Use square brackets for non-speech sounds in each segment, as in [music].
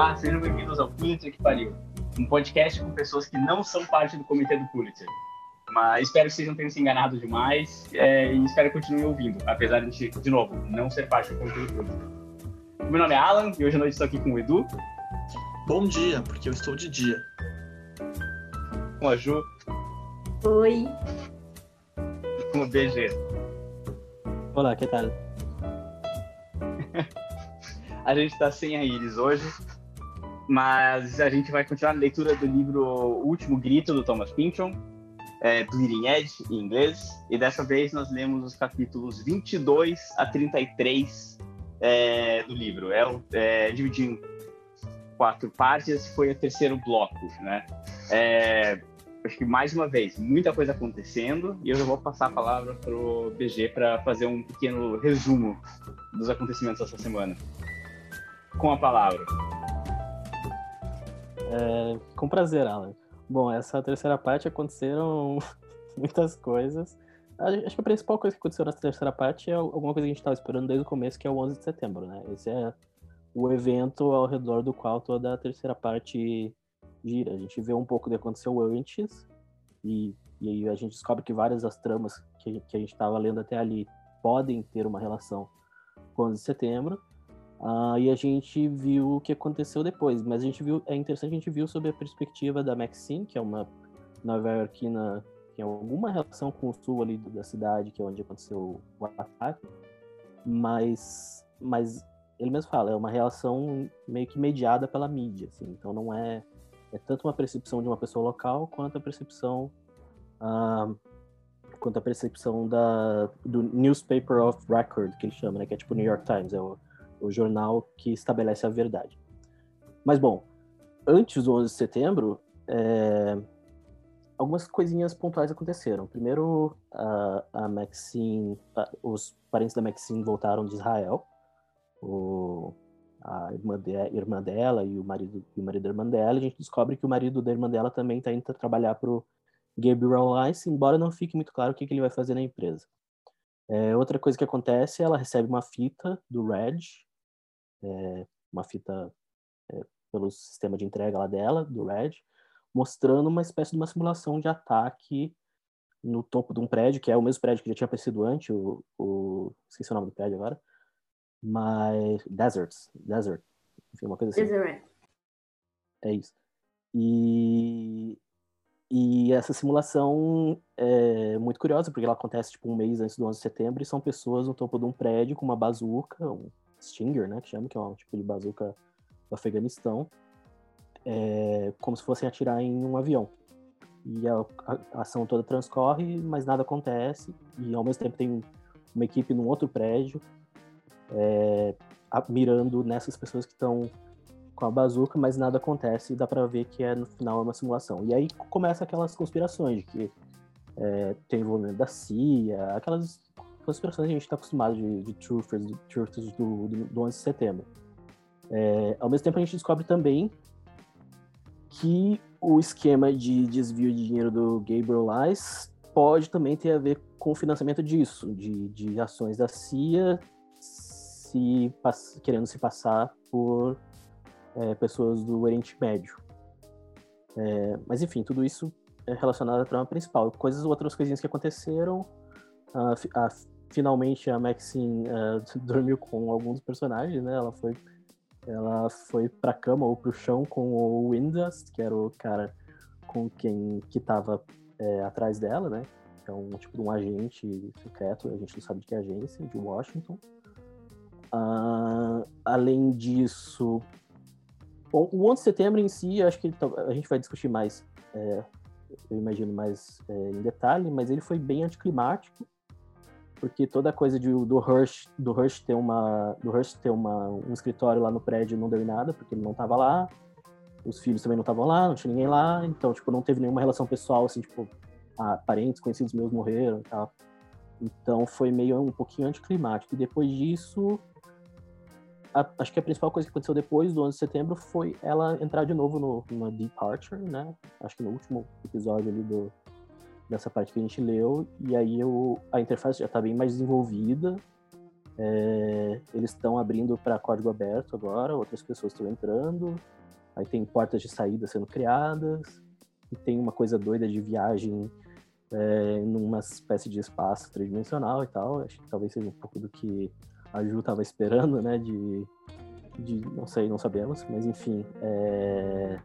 Olá, sejam bem-vindos ao Pulitzer que pariu, um podcast com pessoas que não são parte do comitê do Pulitzer. Mas espero que vocês não tenham se enganado demais é, e espero que continuem ouvindo, apesar de, de novo, não ser parte do comitê do Pulitzer. Meu nome é Alan e hoje à noite estou aqui com o Edu. Bom dia, porque eu estou de dia. Com a Ju. Oi. E com o BG. Olá, que tal? [laughs] a gente está sem a Iris hoje, mas a gente vai continuar a leitura do livro O Último Grito, do Thomas Pynchon, é, Bleeding Edge, em inglês, e dessa vez nós lemos os capítulos 22 a 33 é, do livro. É, é dividido em quatro partes, foi o terceiro bloco, né? É, acho que mais uma vez, muita coisa acontecendo, e eu já vou passar a palavra para o BG para fazer um pequeno resumo dos acontecimentos dessa semana. Com a palavra. É, com prazer, Alan. Bom, essa terceira parte aconteceram [laughs] muitas coisas. Acho que a principal coisa que aconteceu nessa terceira parte é alguma coisa que a gente estava esperando desde o começo, que é o 11 de setembro, né? Esse é o evento ao redor do qual toda a terceira parte gira. A gente vê um pouco do que aconteceu antes e, e a gente descobre que várias das tramas que, que a gente estava lendo até ali podem ter uma relação com 11 de setembro. Uh, e a gente viu o que aconteceu depois, mas a gente viu, é interessante a gente viu sobre a perspectiva da Maxine, que é uma nova-iorquina que tem alguma relação com o sul ali da cidade, que é onde aconteceu o ataque, mas, mas ele mesmo fala, é uma relação meio que mediada pela mídia, assim, então não é, é tanto uma percepção de uma pessoa local quanto a percepção uh, quanto a percepção da, do newspaper of record, que ele chama, né, que é tipo New York Times, é o o jornal que estabelece a verdade. Mas, bom, antes do 11 de setembro, é, algumas coisinhas pontuais aconteceram. Primeiro, a, a Maxine, a, os parentes da Maxine voltaram de Israel. O, a irmã, de, irmã, dela e o marido e o marido da irmã dela. A gente descobre que o marido da irmã dela também está indo trabalhar para o Gabriel Lice, embora não fique muito claro o que, que ele vai fazer na empresa. É, outra coisa que acontece, ela recebe uma fita do Reg, é, uma fita é, pelo sistema de entrega lá dela, do Red, mostrando uma espécie de uma simulação de ataque no topo de um prédio, que é o mesmo prédio que já tinha aparecido antes, o, o esqueci o nome do prédio agora, mas Deserts, Desert, enfim, uma coisa assim. Desert. É isso. E, e essa simulação é muito curiosa, porque ela acontece tipo um mês antes do 11 de setembro, e são pessoas no topo de um prédio com uma bazuca, um Stinger, né, que chama, que é um tipo de bazuca do Afeganistão, é, como se fossem atirar em um avião. E a, a, ação toda transcorre, mas nada acontece, e ao mesmo tempo tem uma equipe num outro prédio é, a, mirando nessas pessoas que estão com a bazuca, mas nada acontece e dá para ver que é no final é uma simulação. E aí começa aquelas conspirações de que é, tem envolvimento da CIA, aquelas conspirações a gente está acostumado de, de truthers, de truthers do, do, do 11 de setembro. É, ao mesmo tempo, a gente descobre também que o esquema de desvio de dinheiro do Gabriel Lice pode também ter a ver com o financiamento disso, de, de ações da CIA se, querendo se passar por é, pessoas do Oriente Médio. É, mas enfim, tudo isso é relacionado à trama principal. Coisas, outras coisinhas que aconteceram, a, a, finalmente a Maxine uh, [laughs] dormiu com alguns personagens, né? Ela foi, ela foi pra cama ou pro chão com o Windust, que era o cara com quem que tava é, atrás dela, né? É um tipo de um agente secreto, a gente não sabe de que agência, de Washington. Uh, além disso, bom, o 11 de setembro em si, acho que a gente vai discutir mais, é, eu imagino mais é, em detalhe, mas ele foi bem anticlimático porque toda coisa de, do Hirsch, do Hirsch ter uma, do Hirsch ter uma, um escritório lá no prédio não deu em nada, porque ele não estava lá. Os filhos também não estavam lá, não tinha ninguém lá, então tipo não teve nenhuma relação pessoal assim, tipo, ah, parentes, conhecidos meus morreram. Então foi meio um pouquinho anticlimático. E depois disso, a, acho que a principal coisa que aconteceu depois do 11 de setembro foi ela entrar de novo no, no Departure, né? Acho que no último episódio ali do, dessa parte que a gente leu, e aí eu, a interface já está bem mais desenvolvida. É, eles estão abrindo para código aberto agora, outras pessoas estão entrando. Aí tem portas de saída sendo criadas. E tem uma coisa doida de viagem é, numa espécie de espaço tridimensional e tal. Acho que talvez seja um pouco do que a Ju estava esperando, né? De, de, não sei, não sabemos, mas enfim. É...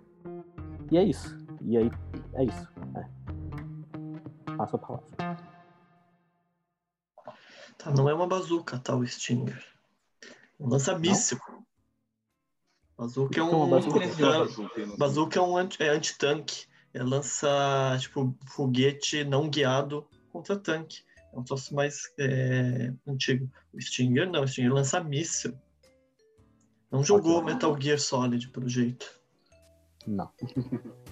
E é isso. E aí, é isso. É. Passo a palavra. Tá, não é uma bazuca, tá, o Stinger. Lança míssil. Bazuca é um. Bazuca, bazuca é um anti, é anti-tanque. É lança, tipo, foguete não guiado contra tanque. É um troço mais é, antigo. O Stinger não, o Stinger lança míssil. Não jogou Metal Gear Solid, pelo jeito. Não. [laughs]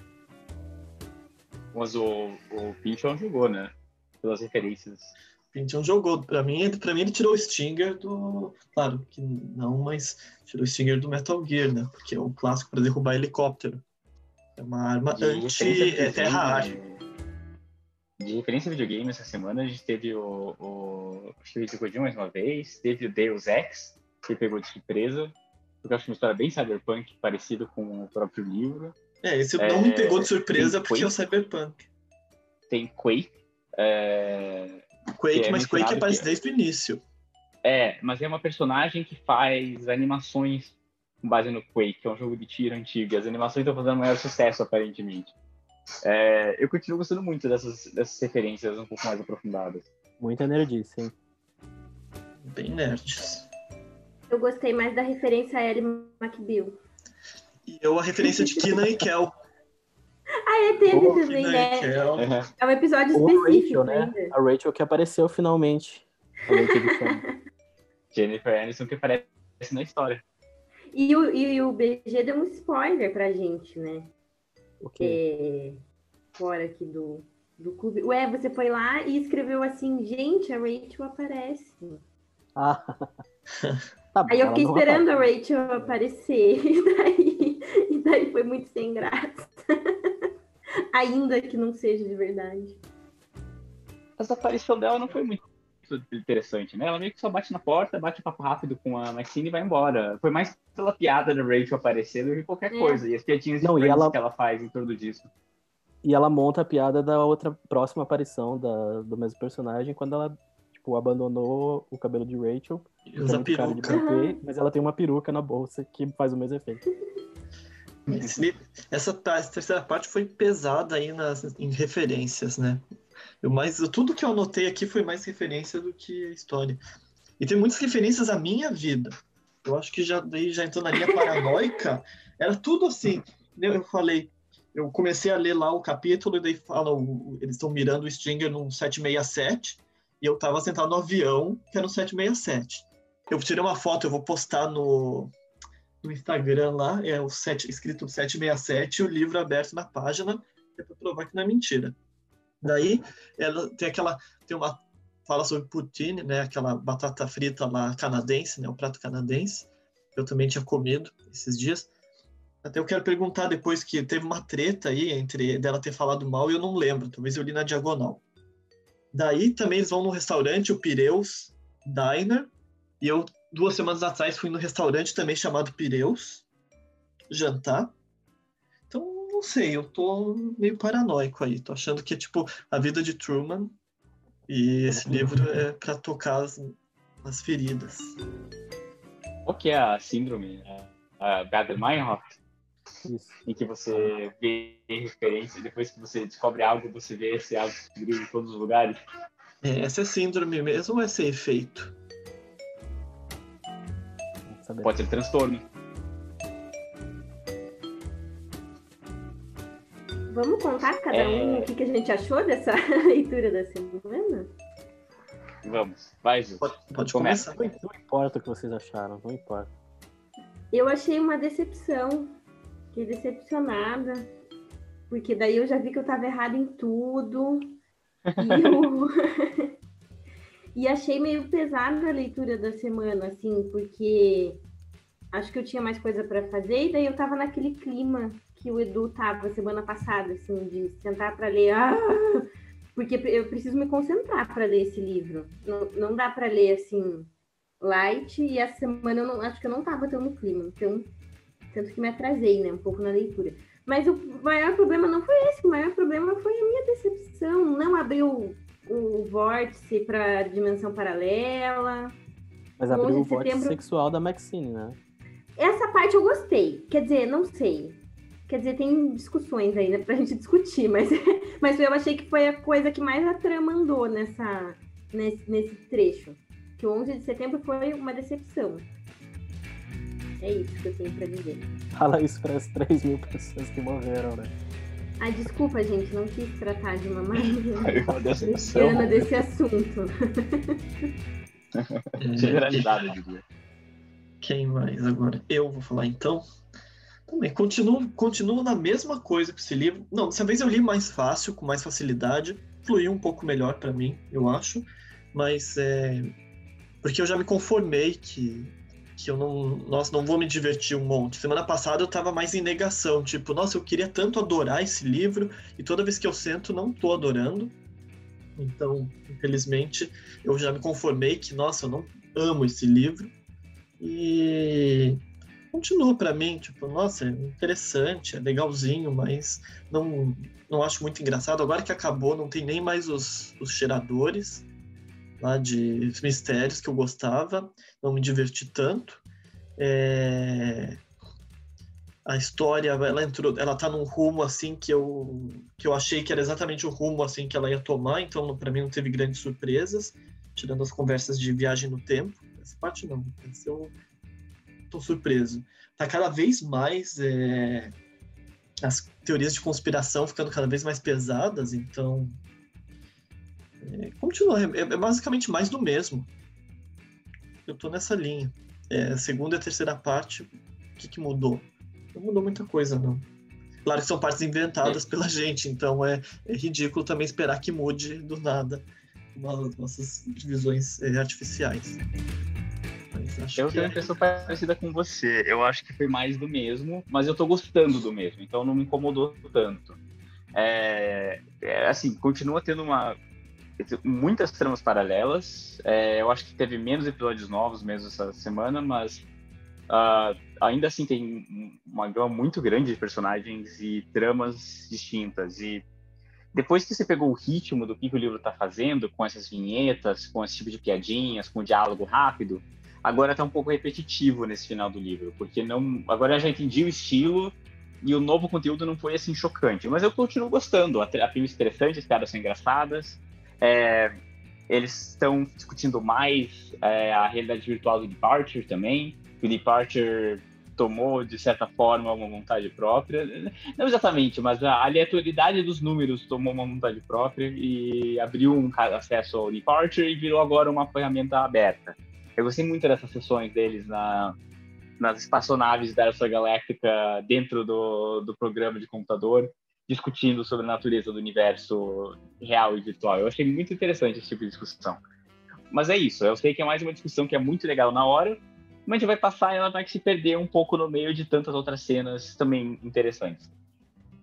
Mas o, o Pinchon jogou, né? Pelas referências. Pinchon jogou. Pra mim, pra mim, ele tirou o Stinger do. Claro que não, mas tirou o Stinger do Metal Gear, né? Porque é um clássico para derrubar helicóptero. É uma arma anti-terra-ar. De referência videogame, essa semana a gente teve o, o Shuichi Kojima mais uma vez, teve o Deus Ex, que pegou de surpresa, porque eu acho uma história bem cyberpunk, parecido com o próprio livro. É, esse é, não me pegou de surpresa porque é o cyberpunk. Tem Quake. É, Quake, é mas Quake aparece que... desde o início. É, mas é uma personagem que faz animações com base no Quake, que é um jogo de tiro antigo, e as animações estão fazendo maior sucesso, aparentemente. É, eu continuo gostando muito dessas, dessas referências um pouco mais aprofundadas. Muita nerdice, hein? Bem nerds. Eu gostei mais da referência a Ellie McBeal. E eu a referência de Kina e Kel. [laughs] Ah, é, teve oh, também, né? É um episódio específico. A Rachel, né? A Rachel que apareceu finalmente. [laughs] Jennifer Aniston que aparece na história. E o, e o BG deu um spoiler pra gente, né? Okay. É, fora aqui do, do clube. Ué, você foi lá e escreveu assim, gente, a Rachel aparece. Ah. [laughs] tá Aí eu fiquei esperando a Rachel aparecer. E daí, [laughs] daí foi muito sem graça. [laughs] Ainda que não seja de verdade. Essa aparição dela não foi muito interessante, né? Ela meio que só bate na porta, bate um papo rápido com a Maxine e vai embora. Foi mais pela piada da Rachel aparecer do que qualquer é. coisa. E as piadinhas Não, e ela... que ela faz em torno disso. E ela monta a piada da outra próxima aparição da, do mesmo personagem quando ela tipo, abandonou o cabelo de Rachel. E usa peruca. Uhum. Mas ela tem uma peruca na bolsa que faz o mesmo efeito. Essa, essa terceira parte foi pesada aí nas, em referências, né? Eu mais, tudo que eu anotei aqui foi mais referência do que a história. E tem muitas referências à minha vida. Eu acho que já daí já entrou na linha [laughs] paranoica. Era tudo assim. Eu falei, eu comecei a ler lá o capítulo e daí falam, eles estão mirando o Stinger num 767 e eu estava sentado no avião que era um 767. Eu tirei uma foto, eu vou postar no, no Instagram lá, é o 7, escrito 767 e o livro aberto na página, é para provar que não é mentira. Daí ela tem aquela tem uma fala sobre poutine, né, aquela batata frita lá canadense, né, o prato canadense. Eu também tinha comido esses dias. Até eu quero perguntar depois que teve uma treta aí entre dela ter falado mal e eu não lembro, talvez eu li na diagonal. Daí também eles vão no restaurante, o Pireus Diner, e eu duas semanas atrás fui no restaurante também chamado Pireus jantar não sei, eu tô meio paranoico aí. Tô achando que é tipo a vida de Truman e esse livro é para tocar as, as feridas. Qual que é a síndrome? A Bader-Meinhof? Em que você vê referência, depois que você descobre algo, você vê esse algo em todos os lugares? É, essa é síndrome mesmo ou é ser Pode ser transtorno. Vamos contar cada é... um o que, que a gente achou dessa [laughs] leitura da semana? Vamos, vai, Ju. Pode, pode começar. Não, não importa o que vocês acharam, não importa. Eu achei uma decepção. Fiquei decepcionada. Porque daí eu já vi que eu tava errada em tudo. E, eu... [laughs] e achei meio pesada a leitura da semana, assim, porque acho que eu tinha mais coisa para fazer e daí eu tava naquele clima que o Edu tava semana passada, assim, de sentar para ler. Ah! Porque eu preciso me concentrar para ler esse livro. Não, não dá para ler assim light e essa semana eu não, acho que eu não tava tão no clima, então tanto que me atrasei, né, um pouco na leitura. Mas o maior problema não foi esse, o maior problema foi a minha decepção, não abriu o vórtice para dimensão paralela. Mas abriu o vórtice setembro... sexual da Maxine, né? Essa parte eu gostei. Quer dizer, não sei. Quer dizer, tem discussões aí, né, pra gente discutir, mas, [laughs] mas eu achei que foi a coisa que mais a trama andou nessa, nesse, nesse trecho. Que o 11 de setembro foi uma decepção. É isso que eu tenho pra dizer. Fala isso para as 3 mil pessoas que morreram, né? Ah, desculpa, gente, não quis tratar de uma mais uma decepção. desse assunto. [laughs] Generalidade, eu diria. Quem mais agora? Eu vou falar então. Também continuo, continuo na mesma coisa com esse livro. Não, dessa vez eu li mais fácil, com mais facilidade. Fluiu um pouco melhor para mim, eu acho. Mas é. Porque eu já me conformei que que eu não, nossa, não vou me divertir um monte. Semana passada eu tava mais em negação, tipo, nossa, eu queria tanto adorar esse livro e toda vez que eu sento não tô adorando. Então, infelizmente, eu já me conformei que, nossa, eu não amo esse livro. E continua para mim, tipo, nossa, interessante, é legalzinho, mas não, não acho muito engraçado. Agora que acabou, não tem nem mais os, os cheiradores lá de mistérios que eu gostava, não me diverti tanto. É... A história, ela entrou, ela tá num rumo assim que eu que eu achei que era exatamente o rumo assim que ela ia tomar, então para mim não teve grandes surpresas, tirando as conversas de viagem no tempo. Essa parte não, essa eu tô surpreso. Tá cada vez mais é... as teorias de conspiração ficando cada vez mais pesadas, então é, continua, é, é, basicamente mais do mesmo. Eu tô nessa linha. É, segunda e terceira parte, o que, que mudou? Não mudou muita coisa, não. Claro que são partes inventadas é. pela gente, então é, é, ridículo também esperar que mude do nada as nossas divisões é, artificiais. Eu tenho uma impressão parecida com você. Eu acho que foi mais do mesmo, mas eu tô gostando do mesmo, então não me incomodou tanto. É, é, assim, continua tendo uma muitas tramas paralelas. É, eu acho que teve menos episódios novos mesmo essa semana, mas uh, ainda assim tem uma gama muito grande de personagens e tramas distintas. E depois que você pegou o ritmo do que, que o livro está fazendo, com essas vinhetas, com esse tipo de piadinhas, com diálogo rápido, agora está um pouco repetitivo nesse final do livro, porque não, agora eu já entendi o estilo e o novo conteúdo não foi assim chocante. Mas eu continuo gostando. A, a filmes interessantes, as piadas são engraçadas. É, eles estão discutindo mais é, a realidade virtual do Departure também. O Departure tomou, de certa forma, uma vontade própria. Não exatamente, mas a aleatoriedade dos números tomou uma vontade própria e abriu um acesso ao Departure e virou agora uma ferramenta aberta. Eu gostei muito dessas sessões deles na, nas espaçonaves da Elsa Galáctica dentro do, do programa de computador discutindo sobre a natureza do universo real e virtual. Eu achei muito interessante esse tipo de discussão. Mas é isso, eu sei que é mais uma discussão que é muito legal na hora, mas a gente vai passar e ela vai se perder um pouco no meio de tantas outras cenas também interessantes.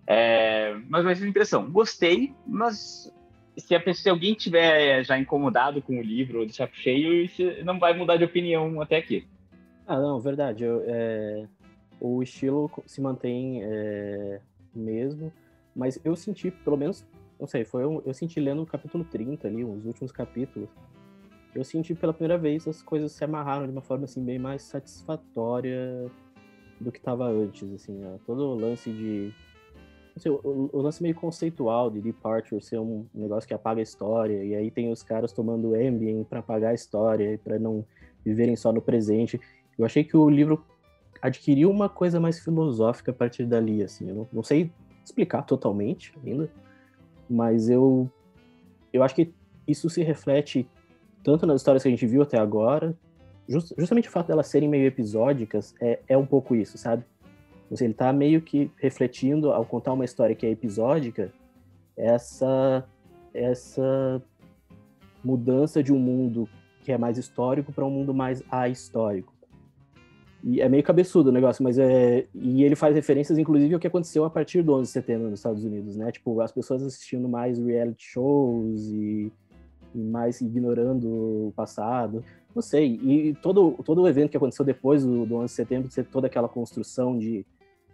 É, mas mais uma impressão, gostei, mas se, a, se alguém tiver já incomodado com o livro ou de saco cheio, não vai mudar de opinião até aqui. Ah, não, verdade. Eu, é, o estilo se mantém é, mesmo. Mas eu senti, pelo menos, não sei, foi um, eu senti lendo o capítulo 30 ali, os últimos capítulos. Eu senti pela primeira vez as coisas se amarraram de uma forma assim bem mais satisfatória do que estava antes, assim, ó. todo o lance de sei, o, o, lance meio conceitual de Departure ser um negócio que apaga a história, e aí tem os caras tomando Ambien para apagar a história para não viverem só no presente. Eu achei que o livro adquiriu uma coisa mais filosófica a partir dali, assim. Eu não, não sei explicar totalmente ainda, mas eu eu acho que isso se reflete tanto nas histórias que a gente viu até agora, just, justamente o fato delas serem meio episódicas é, é um pouco isso, sabe? Então, ele está meio que refletindo ao contar uma história que é episódica essa essa mudança de um mundo que é mais histórico para um mundo mais ahistórico. E é meio cabeçudo o negócio, mas é. E ele faz referências, inclusive, ao que aconteceu a partir do 11 de setembro nos Estados Unidos, né? Tipo, as pessoas assistindo mais reality shows e, mais ignorando o passado. Não sei. E todo, todo o evento que aconteceu depois do, do 11 de setembro, toda aquela construção de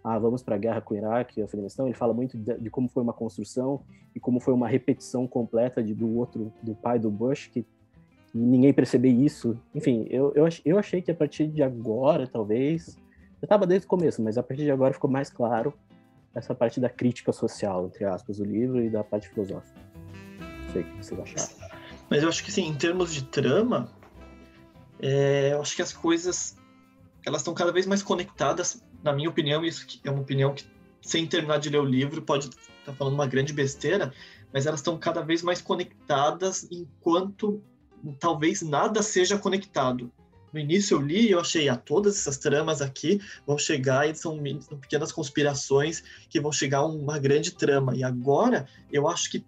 ah, vamos para a guerra com o Iraque e Afeganistão, ele fala muito de, de, como foi uma construção e como foi uma repetição completa de, do outro, do pai do Bush, que ninguém percebeu isso. Enfim, eu, eu, eu achei que a partir de agora, talvez, eu estava desde o começo, mas a partir de agora ficou mais claro essa parte da crítica social, entre aspas, do livro e da parte filosófica. Não sei o que vocês acharam. Mas eu acho que, sim, em termos de trama, é, eu acho que as coisas elas estão cada vez mais conectadas, na minha opinião, isso é uma opinião que, sem terminar de ler o livro, pode estar tá falando uma grande besteira, mas elas estão cada vez mais conectadas enquanto talvez nada seja conectado. No início eu li e eu achei, ah, todas essas tramas aqui vão chegar e são, são pequenas conspirações que vão chegar a uma grande trama. E agora eu acho que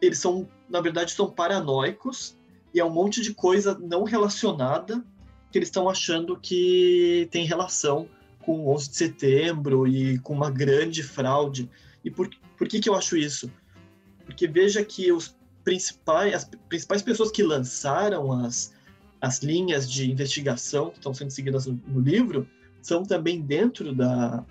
eles são, na verdade, são paranoicos e é um monte de coisa não relacionada que eles estão achando que tem relação com o 11 de setembro e com uma grande fraude. E por, por que, que eu acho isso? Porque veja que os principais, as principais pessoas que lançaram as, as linhas de investigação que estão sendo seguidas no, no livro são também dentro da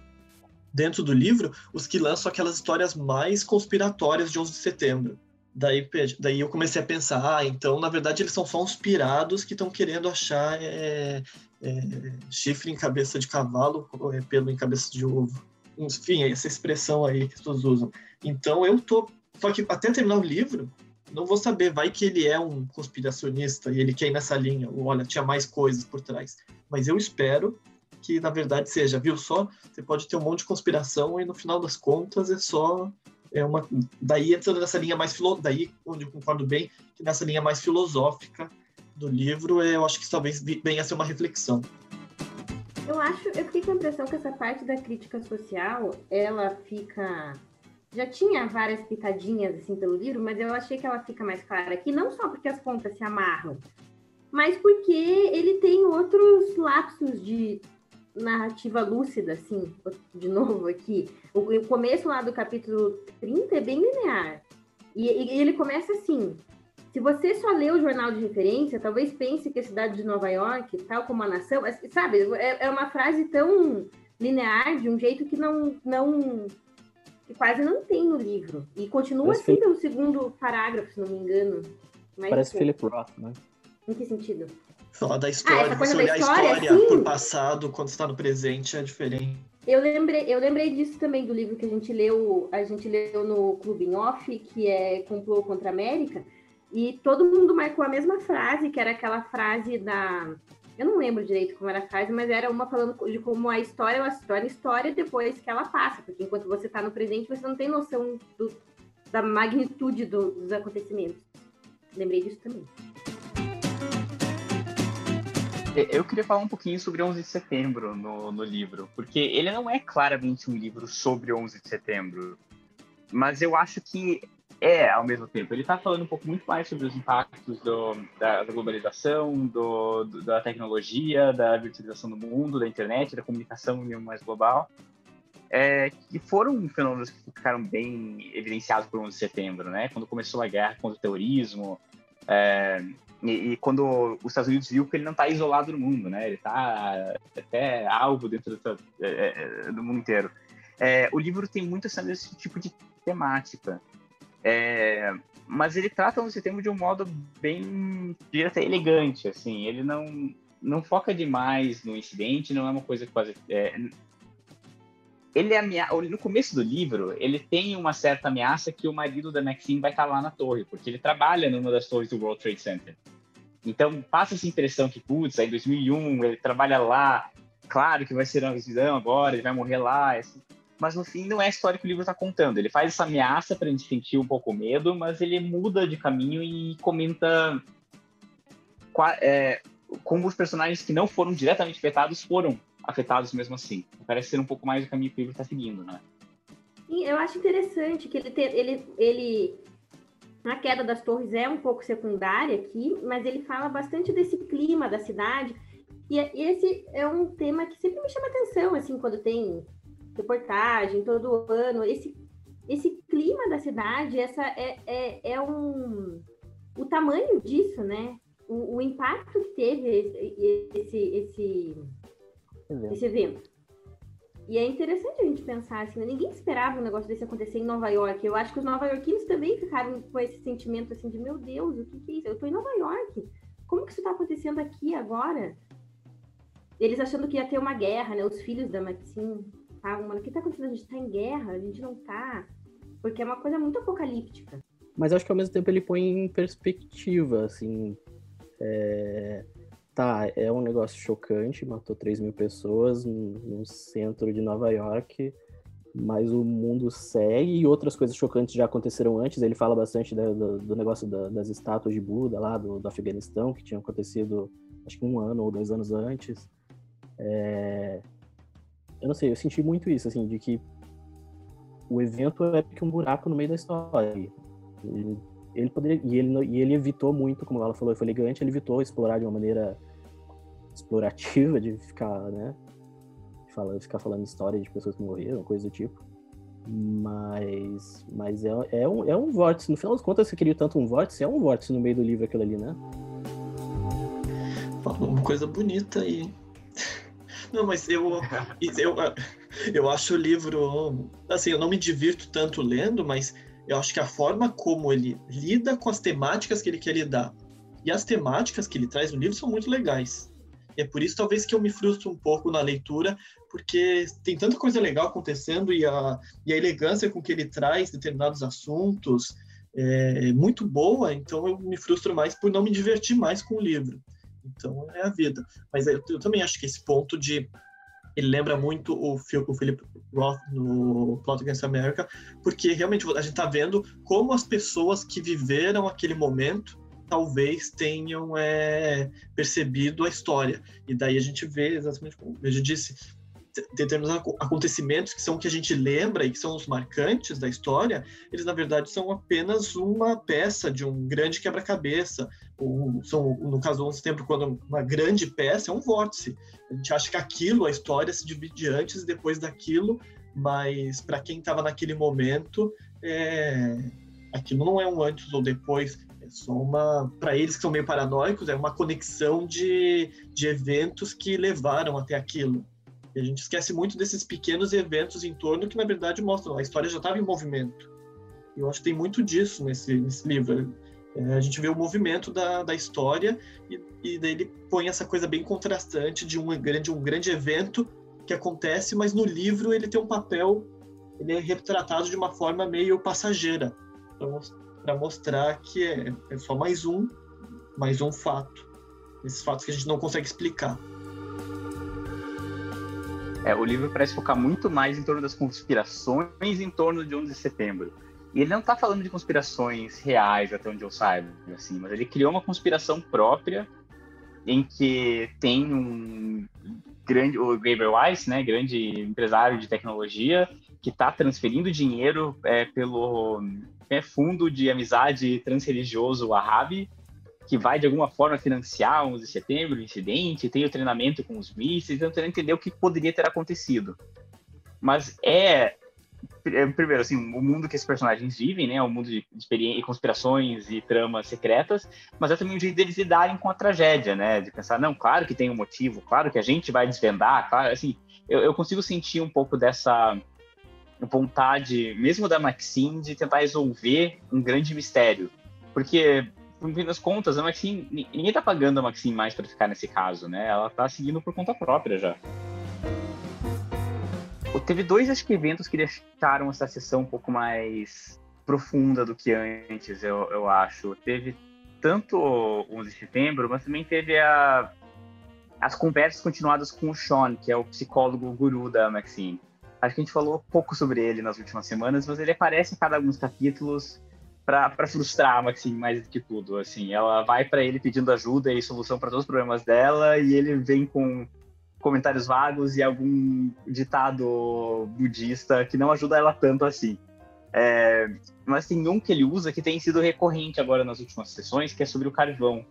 dentro do livro os que lançam aquelas histórias mais conspiratórias de 11 de setembro. Daí, daí eu comecei a pensar, ah, então na verdade eles são só uns pirados que estão querendo achar é, é, chifre em cabeça de cavalo, é, pelo em cabeça de ovo. Enfim, é essa expressão aí que as pessoas usam. Então eu tô. Só que até terminar o livro, não vou saber, vai que ele é um conspiracionista e ele quer ir nessa linha, ou olha, tinha mais coisas por trás. Mas eu espero que na verdade seja, viu só? Você pode ter um monte de conspiração e no final das contas é só é uma daí entrando nessa linha mais filo, daí onde eu concordo bem que nessa linha mais filosófica do livro eu acho que talvez venha a ser uma reflexão eu acho eu fiquei com a impressão que essa parte da crítica social ela fica já tinha várias pitadinhas assim pelo livro mas eu achei que ela fica mais clara aqui não só porque as pontas se amarram mas porque ele tem outros lapsos de narrativa lúcida, assim, de novo aqui. O, começo lá do capítulo 30 é bem linear. E, ele começa assim: se você só lê o jornal de referência, talvez pense que a cidade de Nova York, tal como a nação, sabe, é, é uma frase tão linear, de um jeito que não. não que quase não tem no livro. E continua Parece assim pelo segundo parágrafo, se não me engano. Mas, Parece Philip Roth, né? Em que sentido? Falar da história, ah, você olhar a história sim. por passado, quando está no presente, é diferente. Eu lembrei, eu lembrei disso também do livro que a gente leu, a gente leu no Clube em Off, que é Complô contra a América, e todo mundo marcou a mesma frase, que era aquela frase da. Eu não lembro direito como era a frase, mas era uma falando de como a história ela se torna história depois que ela passa, porque enquanto você está no presente, você não tem noção do, da magnitude do, dos acontecimentos. Lembrei disso também. Eu queria falar um pouquinho sobre 11 de setembro no, no livro, porque ele não é claramente um livro sobre 11 de setembro, mas eu acho que é ao mesmo tempo. Ele está falando um pouco muito mais sobre os impactos do, da, da, globalização, do, do, da tecnologia, da virtualização do mundo, da internet, da comunicação mais global, é, que foram fenômenos que ficaram bem evidenciados por 11 de setembro, né? Quando começou a guerra contra o terrorismo, é, e, e, quando os Estados Unidos viu que ele não está isolado no mundo, né? Ele está até algo dentro do, é, é, do mundo inteiro. É, o livro tem muito esse tipo de temática. É, mas ele trata o setembro de um modo bem, diria até elegante, assim. Ele não, não foca demais no incidente, não é uma coisa quase... É, ele é no começo do livro, ele tem uma certa ameaça que o marido da Maxine vai estar lá na torre, porque ele trabalha numa das torres do World Trade Center. Então, passa essa impressão que, putz, em 2001 ele trabalha lá, claro que vai ser uma visão agora, ele vai morrer lá, assim. Mas no fim não é a história que o livro está contando. Ele faz essa ameaça para a gente sentir um pouco medo, mas ele muda de caminho e comenta é, como os personagens que não foram diretamente afetados foram afetados mesmo assim. Parece ser um pouco mais o caminho que o livro está seguindo, né? Sim, eu acho interessante que ele, tem, ele, ele a queda das torres é um pouco secundária aqui, mas ele fala bastante desse clima da cidade. E esse é um tema que sempre me chama atenção, assim, quando tem reportagem todo ano. Esse, esse clima da cidade, essa é, é, é um o tamanho disso, né? O, o impacto que teve esse, esse, esse, evento. esse evento. E é interessante a gente pensar assim, né? ninguém esperava um negócio desse acontecer em Nova York. Eu acho que os nova-iorquinos também ficaram com esse sentimento assim de meu Deus, o que, que é isso? Eu tô em Nova York. Como que isso tá acontecendo aqui agora? Eles achando que ia ter uma guerra, né? Os filhos da Maxine estavam, mano, o que tá acontecendo? A gente tá em guerra, a gente não tá. Porque é uma coisa muito apocalíptica. Mas acho que ao mesmo tempo ele põe em perspectiva, assim. É... Tá, é um negócio chocante, matou 3 mil pessoas no centro de Nova York, mas o mundo segue e outras coisas chocantes já aconteceram antes. Ele fala bastante do, do, negócio da, das estátuas de Buda lá do, do, Afeganistão, que tinham acontecido acho que um ano ou dois anos antes. É... Eu não sei, eu senti muito isso, assim, de que o evento é que um buraco no meio da história. Ele, ele poderia e ele e ele evitou muito, como ela falou, foi elegante, ele evitou explorar de uma maneira explorativa de ficar, né, fala, ficar falando história de pessoas que morreram, coisa do tipo. Mas, mas é, é, um, é um vórtice. No final das contas, você queria tanto um vórtice, é um vórtice no meio do livro aquilo ali, né? Falou uma coisa bonita aí. Não, mas eu, [laughs] eu, eu acho o livro. Assim, eu não me divirto tanto lendo, mas eu acho que a forma como ele lida com as temáticas que ele quer lidar e as temáticas que ele traz no livro são muito legais. E é por isso, talvez, que eu me frustro um pouco na leitura, porque tem tanta coisa legal acontecendo e a, e a elegância com que ele traz determinados assuntos é muito boa, então eu me frustro mais por não me divertir mais com o livro. Então, é a vida. Mas eu, eu também acho que esse ponto de ele lembra muito o, o Philip Roth no Plot Against America, porque realmente a gente está vendo como as pessoas que viveram aquele momento talvez tenham é, percebido a história. E daí a gente vê exatamente como eu disse, determinados acontecimentos que são que a gente lembra e que são os marcantes da história, eles na verdade são apenas uma peça de um grande quebra-cabeça. São, no caso do 11 de setembro, quando uma grande peça é um vórtice. A gente acha que aquilo, a história se divide antes e depois daquilo, mas para quem estava naquele momento, é... aquilo não é um antes ou depois, é só uma. Para eles que são meio paranoicos, é uma conexão de, de eventos que levaram até aquilo. E a gente esquece muito desses pequenos eventos em torno que, na verdade, mostram a história já estava em movimento. E eu acho que tem muito disso nesse, nesse livro. É, a gente vê o movimento da, da história e, e daí ele põe essa coisa bem contrastante de um grande, um grande evento que acontece, mas no livro ele tem um papel, ele é retratado de uma forma meio passageira, para mostrar que é, é só mais um, mais um fato. Esses fatos que a gente não consegue explicar. É, o livro parece focar muito mais em torno das conspirações em torno de 11 de setembro. E ele não está falando de conspirações reais, até onde eu saiba, assim, mas ele criou uma conspiração própria em que tem um grande, o Gabriel Weiss, né, grande empresário de tecnologia, que está transferindo dinheiro é, pelo é, fundo de amizade transreligioso Wahhabi, que vai de alguma forma financiar 11 de setembro, o incidente, tem o treinamento com os mísseis, tentando entender o que poderia ter acontecido. Mas é, é, primeiro, assim, o mundo que esses personagens vivem, né, é um mundo de, de conspirações e tramas secretas, mas é também um jeito deles lidarem com a tragédia, né, de pensar, não, claro que tem um motivo, claro que a gente vai desvendar, claro, assim, eu, eu consigo sentir um pouco dessa vontade, mesmo da Maxine, de tentar resolver um grande mistério, porque no fim das contas, a Maxine, ninguém tá pagando a Maxine mais para ficar nesse caso, né? Ela tá seguindo por conta própria já. Teve dois acho que, eventos que deixaram essa sessão um pouco mais profunda do que antes, eu, eu acho. Teve tanto o 11 de setembro, mas também teve a, as conversas continuadas com o Sean, que é o psicólogo guru da Maxine. Acho que a gente falou pouco sobre ele nas últimas semanas, mas ele aparece em cada dos capítulos para frustrar a Maxine mais do que tudo. Assim, ela vai para ele pedindo ajuda e solução para todos os problemas dela e ele vem com comentários vagos e algum ditado budista que não ajuda ela tanto assim. É, mas tem um que ele usa que tem sido recorrente agora nas últimas sessões, que é sobre o carvão.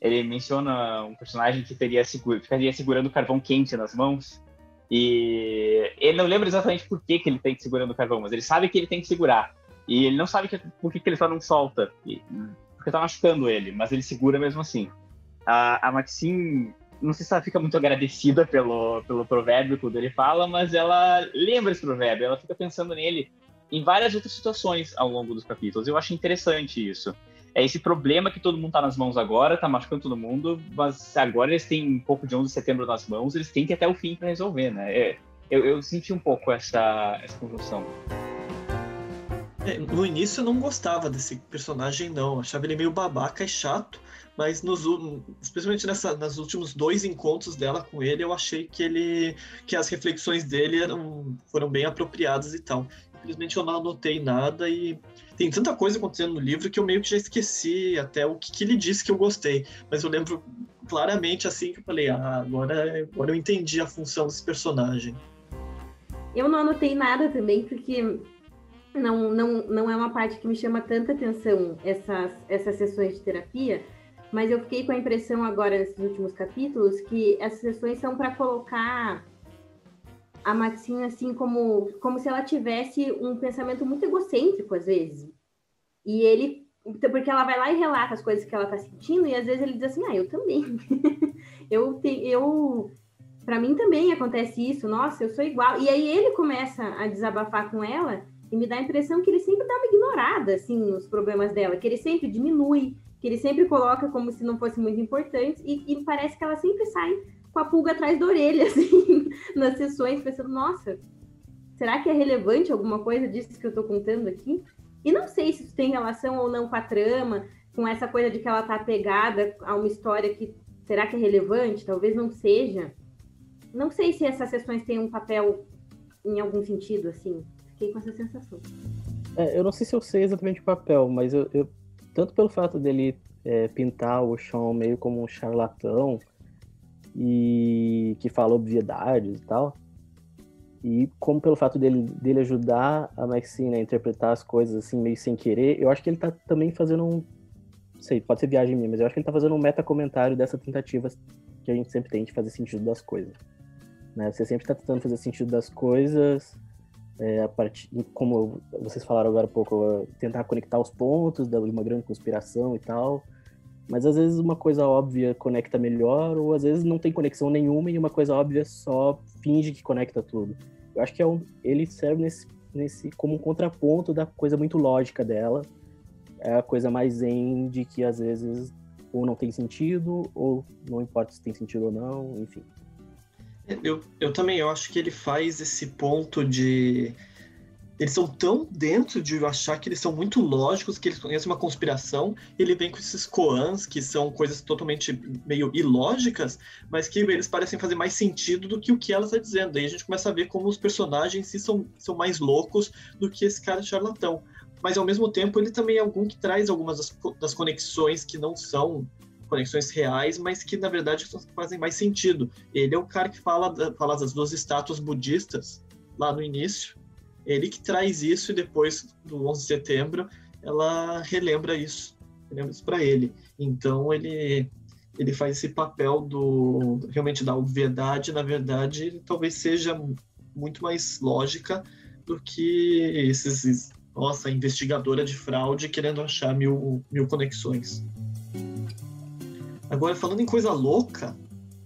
Ele menciona um personagem que teria ficaria segurando carvão quente nas mãos. E ele não lembra exatamente por que, que ele tem que segurando o carvão, mas ele sabe que ele tem que segurar. E ele não sabe que, por que, que ele só não solta. Porque tá machucando ele, mas ele segura mesmo assim. A, a Maxine, não sei se ela fica muito agradecida pelo, pelo provérbio quando ele fala, mas ela lembra esse provérbio, ela fica pensando nele em várias outras situações ao longo dos capítulos. Eu acho interessante isso. É esse problema que todo mundo tá nas mãos agora, tá machucando todo mundo, mas agora eles têm um pouco de 11 de setembro nas mãos, eles têm que ir até o fim para resolver, né? É, eu, eu, senti um pouco essa, essa conjunção. É, no início eu não gostava desse personagem, não. Achava ele meio babaca e chato, mas nos, especialmente nessa, nos últimos dois encontros dela com ele, eu achei que ele que as reflexões dele eram, foram bem apropriadas e tal. Infelizmente eu não anotei nada e tem tanta coisa acontecendo no livro que eu meio que já esqueci até o que, que ele disse que eu gostei. Mas eu lembro claramente assim que eu falei, ah, agora, agora eu entendi a função desse personagem. Eu não anotei nada também, porque não, não, não é uma parte que me chama tanta atenção essas, essas sessões de terapia, mas eu fiquei com a impressão agora nesses últimos capítulos que essas sessões são para colocar a Maxine assim como como se ela tivesse um pensamento muito egocêntrico às vezes. E ele porque ela vai lá e relata as coisas que ela tá sentindo e às vezes ele diz assim: "Ah, eu também. [laughs] eu eu para mim também acontece isso. Nossa, eu sou igual". E aí ele começa a desabafar com ela e me dá a impressão que ele sempre dá uma ignorada assim nos problemas dela, que ele sempre diminui, que ele sempre coloca como se não fosse muito importante e, e parece que ela sempre sai com a pulga atrás da orelha, [laughs] assim, nas sessões, pensando, nossa, será que é relevante alguma coisa disso que eu estou contando aqui? E não sei se isso tem relação ou não com a trama, com essa coisa de que ela está apegada a uma história que será que é relevante? Talvez não seja. Não sei se essas sessões têm um papel em algum sentido, assim. Fiquei com essa sensação. É, eu não sei se eu sei exatamente o papel, mas eu, eu tanto pelo fato dele é, pintar o Sean meio como um charlatão e que fala obviedades e tal, e como pelo fato dele, dele ajudar a Maxine a interpretar as coisas assim meio sem querer, eu acho que ele tá também fazendo um sei, pode ser viagem minha, mas eu acho que ele tá fazendo um meta comentário dessa tentativa que a gente sempre tem de fazer sentido das coisas. Né? Você sempre está tentando fazer sentido das coisas, é, a partir, como vocês falaram agora há pouco, tentar conectar os pontos de uma grande conspiração e tal. Mas às vezes uma coisa óbvia conecta melhor, ou às vezes não tem conexão nenhuma e uma coisa óbvia só finge que conecta tudo. Eu acho que é um, ele serve nesse, nesse como um contraponto da coisa muito lógica dela. É a coisa mais zen de que às vezes ou não tem sentido, ou não importa se tem sentido ou não, enfim. Eu, eu também eu acho que ele faz esse ponto de. Eles são tão dentro de achar que eles são muito lógicos, que eles conhecem uma conspiração, ele vem com esses koans, que são coisas totalmente meio ilógicas, mas que eles parecem fazer mais sentido do que o que ela está dizendo. Aí a gente começa a ver como os personagens si são, são mais loucos do que esse cara charlatão. Mas ao mesmo tempo ele também é algum que traz algumas das, das conexões que não são conexões reais, mas que na verdade fazem mais sentido. Ele é o cara que fala, fala das duas estátuas budistas lá no início. Ele que traz isso e depois do 11 de setembro ela relembra isso, relembra isso para ele. Então ele ele faz esse papel do realmente da obviedade, na verdade, talvez seja muito mais lógica do que esses nossa investigadora de fraude querendo achar mil, mil conexões. Agora, falando em coisa louca,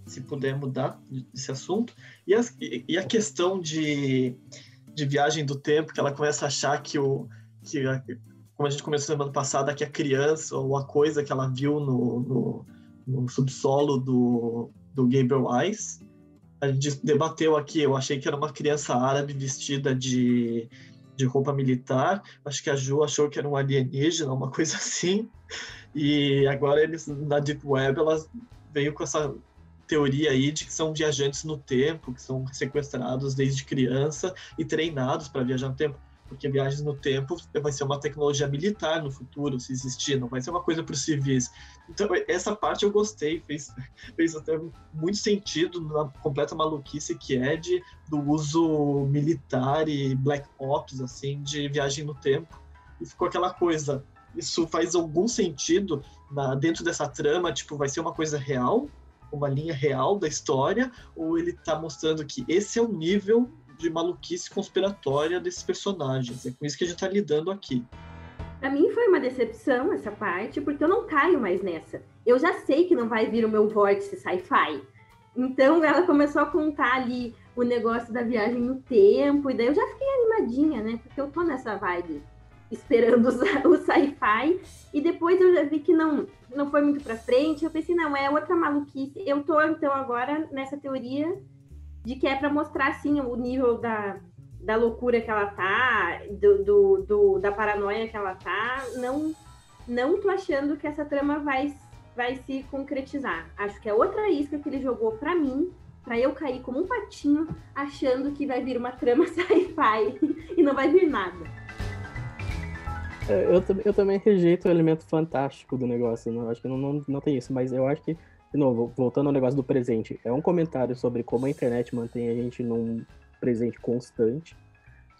se puder mudar esse assunto, e a, e a questão de, de viagem do tempo, que ela começa a achar que o. Que a, como a gente começou semana passada, que a criança ou a coisa que ela viu no, no, no subsolo do, do Gabriel Wise, a gente debateu aqui, eu achei que era uma criança árabe vestida de, de roupa militar, acho que a Ju achou que era um alienígena, uma coisa assim. E agora eles na Deep Web ela veio com essa teoria aí de que são viajantes no tempo, que são sequestrados desde criança e treinados para viajar no tempo, porque viagens no tempo vai ser uma tecnologia militar no futuro, se existir, não vai ser uma coisa para os civis. Então essa parte eu gostei, fez, [laughs] fez até muito sentido na completa maluquice que é de do uso militar e black ops assim de viagem no tempo. E ficou aquela coisa, isso faz algum sentido na, dentro dessa trama? Tipo, vai ser uma coisa real? Uma linha real da história? Ou ele está mostrando que esse é o nível de maluquice conspiratória desses personagens? É com isso que a gente está lidando aqui. Para mim foi uma decepção essa parte, porque eu não caio mais nessa. Eu já sei que não vai vir o meu vórtice sci-fi. Então ela começou a contar ali o negócio da viagem no tempo, e daí eu já fiquei animadinha, né? Porque eu tô nessa vibe esperando [laughs] o sci-fi, e depois eu já vi que não, não foi muito pra frente. Eu pensei, não, é outra maluquice. Eu tô então agora nessa teoria de que é para mostrar assim o nível da, da loucura que ela tá, do, do, do, da paranoia que ela tá. Não, não tô achando que essa trama vai, vai se concretizar. Acho que é outra isca que ele jogou para mim, para eu cair como um patinho, achando que vai vir uma trama [laughs] sci-fi e não vai vir nada. É, eu, eu também rejeito o elemento fantástico do negócio, não, acho que não, não, não tem isso, mas eu acho que, de novo, voltando ao negócio do presente, é um comentário sobre como a internet mantém a gente num presente constante,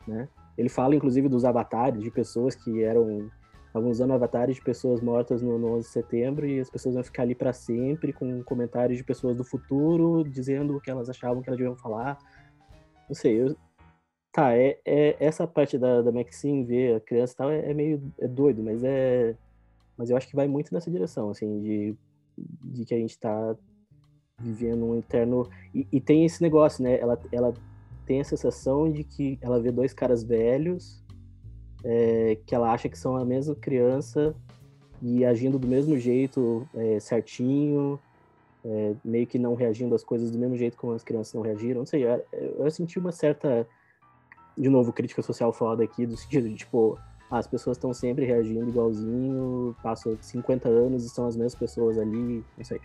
né? Ele fala, inclusive, dos avatares, de pessoas que eram, estavam usando avatares de pessoas mortas no, no 11 de setembro e as pessoas vão ficar ali para sempre com comentários de pessoas do futuro dizendo o que elas achavam que elas deviam falar. Não sei, eu, Tá, é, é, essa parte da, da Maxine ver a criança e tal é, é, meio é doido, mas é. Mas eu acho que vai muito nessa direção, assim, de, de que a gente tá vivendo um eterno. E, e, tem esse negócio, né? Ela, ela tem a sensação de que ela vê dois caras velhos, é, que ela acha que são a mesma criança e agindo do mesmo jeito, é, certinho, é, meio que não reagindo às coisas do mesmo jeito como as crianças não reagiram. Não sei, eu, eu senti uma certa de novo, crítica social foda aqui, do sentido de, tipo, as pessoas estão sempre reagindo igualzinho, passam 50 anos e são as mesmas pessoas ali, não sei.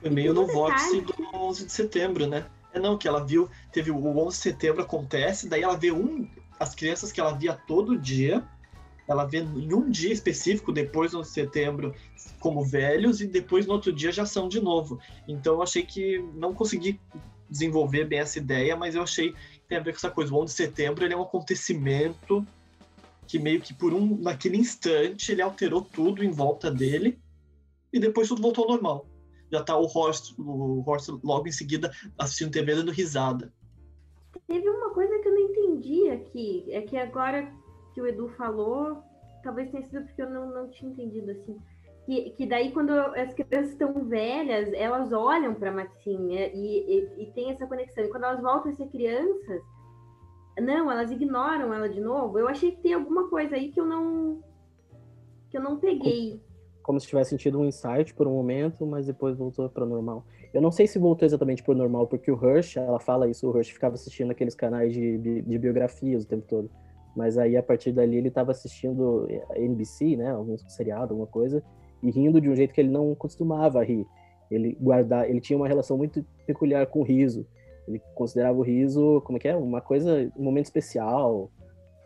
Foi meio no vórtice do 11 de setembro, né? É não, que ela viu, teve o 11 de setembro acontece, daí ela vê um, as crianças que ela via todo dia, ela vê em um dia específico, depois do 11 de setembro, como velhos, e depois no outro dia já são de novo. Então eu achei que não consegui desenvolver bem essa ideia, mas eu achei tem a ver com essa coisa. O 11 de setembro ele é um acontecimento que meio que por um naquele instante ele alterou tudo em volta dele e depois tudo voltou ao normal. Já tá o Horst, o Horst logo em seguida assistindo TV dando risada. Teve uma coisa que eu não entendi aqui, é que agora que o Edu falou, talvez tenha sido porque eu não, não tinha entendido assim. Que, que daí, quando as crianças estão velhas, elas olham para Maxine e, e, e, tem essa conexão. E quando elas voltam a ser crianças, não, elas ignoram ela de novo. Eu achei que tem alguma coisa aí que eu não que eu não peguei. Como se tivesse sentido um insight por um momento, mas depois voltou para normal. Eu não sei se voltou exatamente para normal, porque o Rush, ela fala isso, o Rush ficava assistindo aqueles canais de, de, de biografias o tempo todo. Mas aí, a partir dali, ele estava assistindo NBC, né, algum seriado, alguma coisa, e rindo de um jeito que ele não costumava rir. Ele guardar, ele tinha uma relação muito peculiar com o riso. Ele considerava o riso, como é que é, uma coisa, um momento especial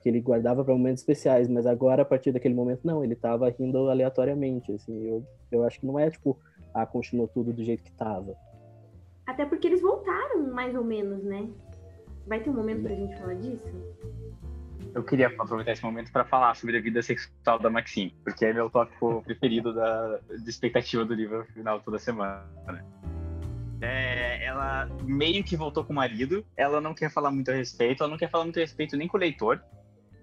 que ele guardava para momentos especiais, mas agora a partir daquele momento não, ele estava rindo aleatoriamente, assim. Eu, eu acho que não é tipo, ah, continuou tudo do jeito que estava. Até porque eles voltaram mais ou menos, né? Vai ter um momento pra gente falar disso? Eu queria aproveitar esse momento para falar sobre a vida sexual da Maxine, porque é meu tópico [laughs] preferido da, de expectativa do livro final toda semana. É, ela meio que voltou com o marido, ela não quer falar muito a respeito, ela não quer falar muito a respeito nem com o leitor.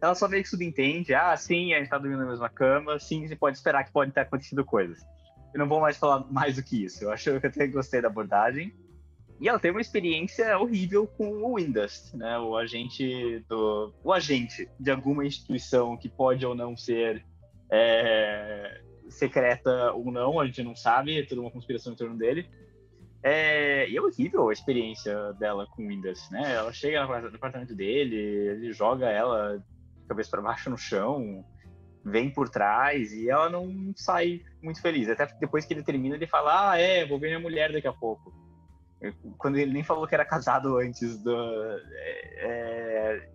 Ela só vê que tudo entende. Ah, sim, a gente tá dormindo na mesma cama, sim, você pode esperar que pode ter acontecido coisas. Eu não vou mais falar mais do que isso. Eu acho que eu até gostei da abordagem. E ela teve uma experiência horrível com o Windows, né? O agente do, o agente de alguma instituição que pode ou não ser é, secreta ou não, a gente não sabe, é tudo uma conspiração em torno dele. É, e é horrível a experiência dela com o Windows, né? Ela chega no apartamento dele, ele joga ela de cabeça para baixo no chão, vem por trás e ela não sai muito feliz. Até depois que ele termina, ele fala: Ah, é, vou ver minha mulher daqui a pouco. Quando ele nem falou que era casado antes do. É, é,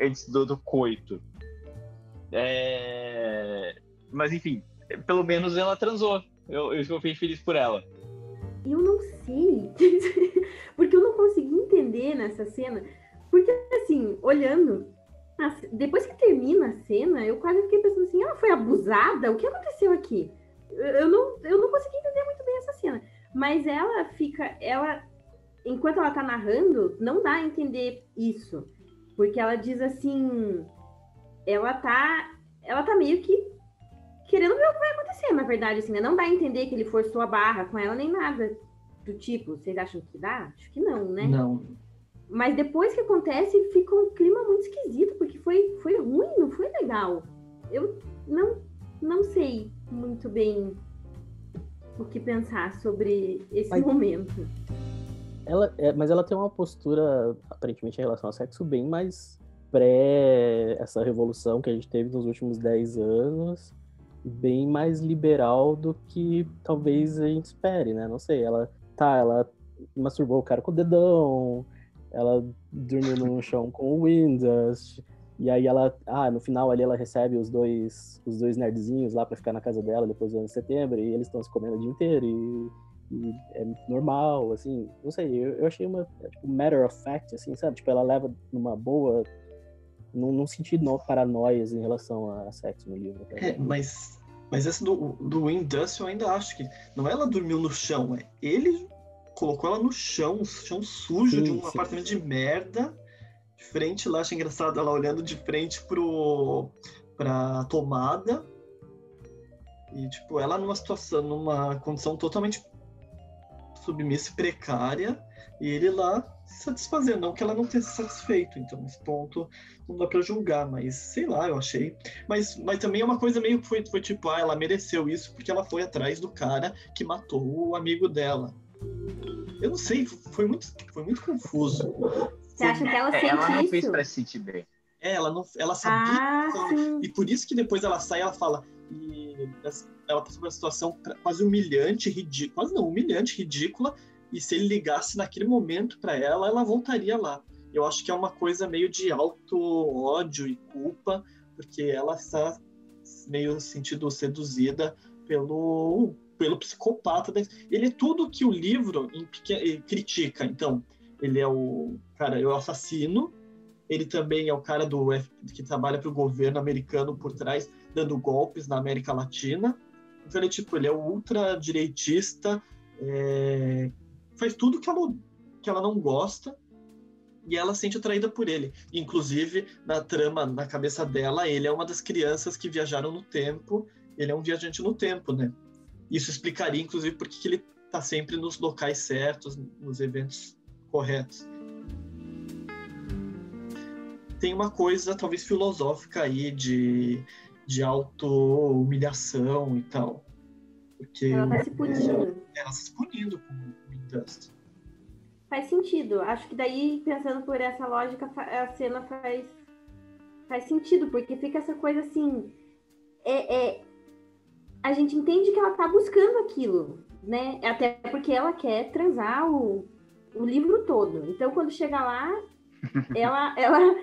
antes do, do coito. É, mas enfim, pelo menos ela transou. Eu, eu fiquei feliz por ela. Eu não sei. [laughs] porque eu não consegui entender nessa cena. Porque, assim, olhando, depois que termina a cena, eu quase fiquei pensando assim: ela foi abusada? O que aconteceu aqui? Eu não, eu não consegui entender muito bem essa cena. Mas ela fica, ela, enquanto ela tá narrando, não dá a entender isso. Porque ela diz assim, ela tá, ela tá meio que querendo ver o que vai acontecer, na verdade, assim, né? Não dá a entender que ele forçou a barra com ela nem nada do tipo. Vocês acham que dá? Acho que não, né? Não. Mas depois que acontece, fica um clima muito esquisito, porque foi, foi ruim, não foi legal. Eu não, não sei muito bem o que pensar sobre esse Mas- momento. Ela, é, mas ela tem uma postura, aparentemente, em relação ao sexo bem mais pré essa revolução que a gente teve nos últimos 10 anos, bem mais liberal do que talvez a gente espere, né? Não sei, ela tá, ela masturbou o cara com o dedão, ela dormiu no chão com o Windows, e aí ela, ah, no final ali ela recebe os dois, os dois nerdzinhos lá pra ficar na casa dela depois do ano de setembro, e eles estão se comendo o dia inteiro, e e é normal, assim, não sei, eu, eu achei uma, é, tipo, matter of fact, assim, sabe? Tipo, ela leva numa boa, num, num sentido não paranoias em relação a sexo no livro. tá? É, mas, mas esse do, do Indus eu ainda acho que não é ela dormiu no chão, é ele colocou ela no chão, um chão sujo Sim, de um sim. apartamento de merda, frente lá, acho engraçado ela olhando de frente pro, pra tomada. E, tipo, ela numa situação, numa condição totalmente submissa e precária, e ele lá se satisfazendo, não que ela não tenha se satisfeito. Então, nesse ponto, não dá pra julgar, mas sei lá, eu achei mas, mas também é uma coisa meio que foi, foi tipo, ah, ela mereceu isso porque ela foi atrás do cara que matou o amigo dela. Eu não sei, foi muito, foi muito confuso. Você acha que ela É, sente ela não isso? fez pra se sentir bem. É, ela não, ela sabia. Ah. E por isso que depois ela sai, ela fala. E ela passou por uma situação quase humilhante, ridícula. Quase não, humilhante, ridícula. E se ele ligasse naquele momento pra ela, ela voltaria lá. Eu acho que é uma coisa meio de alto ódio e culpa, porque ela está meio sentido seduzida pelo pelo psicopata. da- Ele é tudo que o livro eh, critica. Então, ele é o cara, é o assassino. Ele também é o cara do F- que trabalha para o governo americano por trás, dando golpes na América Latina. Então ele é tipo, ele é o ultradireitista, é, faz tudo que ela, que ela não gosta e ela se sente atraída por ele. Inclusive, na trama, na cabeça dela, ele é uma das crianças que viajaram no tempo, ele é um viajante no tempo, né? Isso explicaria, inclusive, porque que ele tá sempre nos locais certos, nos eventos corretos. Tem uma coisa, talvez, filosófica aí de, de auto-humilhação e tal. Porque Ela tá se punindo. ela se punindo com o Dust. Faz sentido. Acho que daí, pensando por essa lógica, a cena faz, faz sentido, porque fica essa coisa assim. É, é- a gente entende que ela tá buscando aquilo, né? Até porque ela quer transar o, o livro todo. Então, quando chega lá, [laughs] ela, ela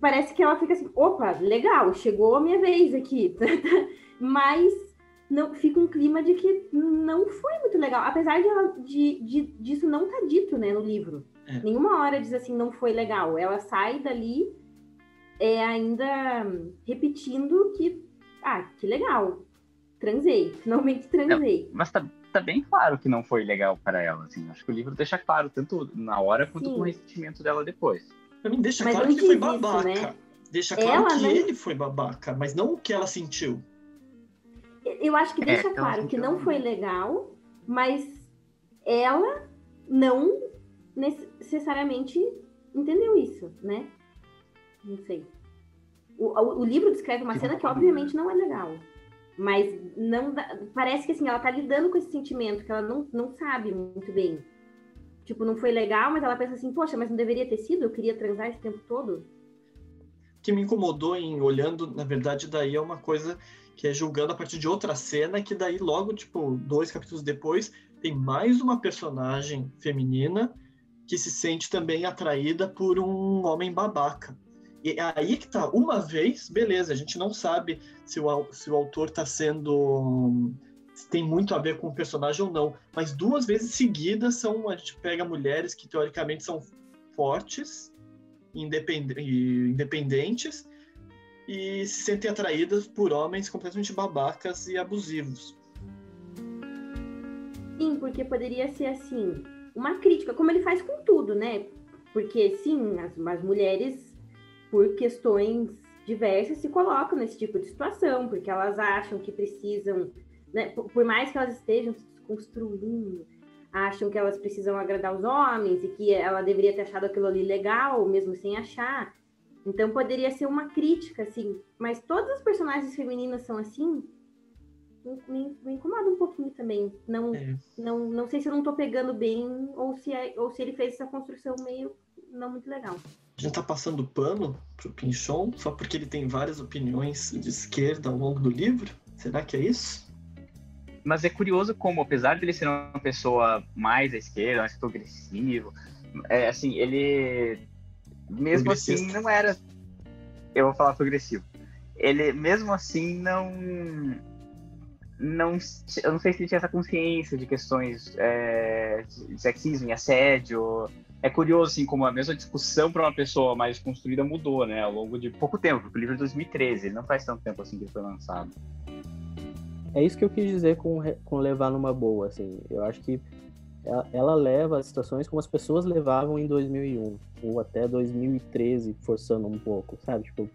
parece que ela fica assim: opa, legal, chegou a minha vez aqui. [laughs] Mas não fica um clima de que não foi muito legal. Apesar de, ela- de, de- disso não tá dito, né, no livro. É. Nenhuma hora diz assim, não foi legal. Ela sai dali é, ainda repetindo que, ah, que legal. Transei, [laughs] finalmente transei. Mas tá, tá bem claro que não foi legal para ela, assim. Acho que o livro deixa claro, tanto na hora quanto Sim. com o ressentimento dela depois. Pra mim, deixa Mas claro que ele foi isso, babaca. né? Deixa claro Ela que não- ele foi babaca, mas não o que ela sentiu. Eu acho que É, deixa ela claro que sentiu- não foi legal, mas ela não necessariamente entendeu isso, né? Não sei. O, o- o livro descreve uma cena que loucura. obviamente não é legal. Mas não dá- parece que assim, ela tá lidando com esse sentimento que ela não, não sabe muito bem. Tipo, não foi legal, mas ela pensa assim, poxa, mas não deveria ter sido? Eu queria transar esse tempo todo? O que me incomodou em olhando, na verdade, daí é uma coisa que é julgando a partir de outra cena, que daí logo, tipo, dois capítulos depois, tem mais uma personagem feminina que se sente também atraída por um homem babaca. E é aí que tá, uma vez, beleza, a gente não sabe se o, se o autor tá sendo. se tem muito a ver com o personagem ou não, mas duas vezes seguidas são. A gente pega mulheres que teoricamente são fortes, independ- e independentes, e se sentem atraídas por homens completamente babacas e abusivos. Sim, porque poderia ser assim, uma crítica, como ele faz com tudo, né? Porque sim, as, as mulheres, por questões diversas se colocam nesse tipo de situação, porque elas acham que precisam, né, por mais que elas estejam se construindo, acham que elas precisam agradar os homens e que ela deveria ter achado aquilo ali legal, mesmo sem achar. Então poderia ser uma crítica, assim. Mas todas as personagens femininas são assim. Me, me incomoda um pouquinho também. Não, é. não, não sei se eu não tô pegando bem ou se, é, ou se ele fez essa construção meio não muito legal. A gente tá passando pano pro Pinchon só porque ele tem várias opiniões de esquerda ao longo do livro? Será que é isso? Mas é curioso como, apesar de ele ser uma pessoa mais à esquerda, mais progressivo, é, assim, ele mesmo assim não era. Eu vou falar progressivo. Ele mesmo assim não não, eu não sei se ele tinha essa consciência de questões é, de sexismo e assédio. É curioso, assim, como a mesma discussão para uma pessoa mais construída mudou, né, ao longo de pouco tempo, porque o livro é de 2013, ele não faz tanto tempo assim que ele foi lançado. É isso que eu quis dizer com, com levar numa boa, assim. Eu acho que ela, ela leva as situações como as pessoas levavam em 2001, ou até 2013, forçando um pouco, sabe? Tipo,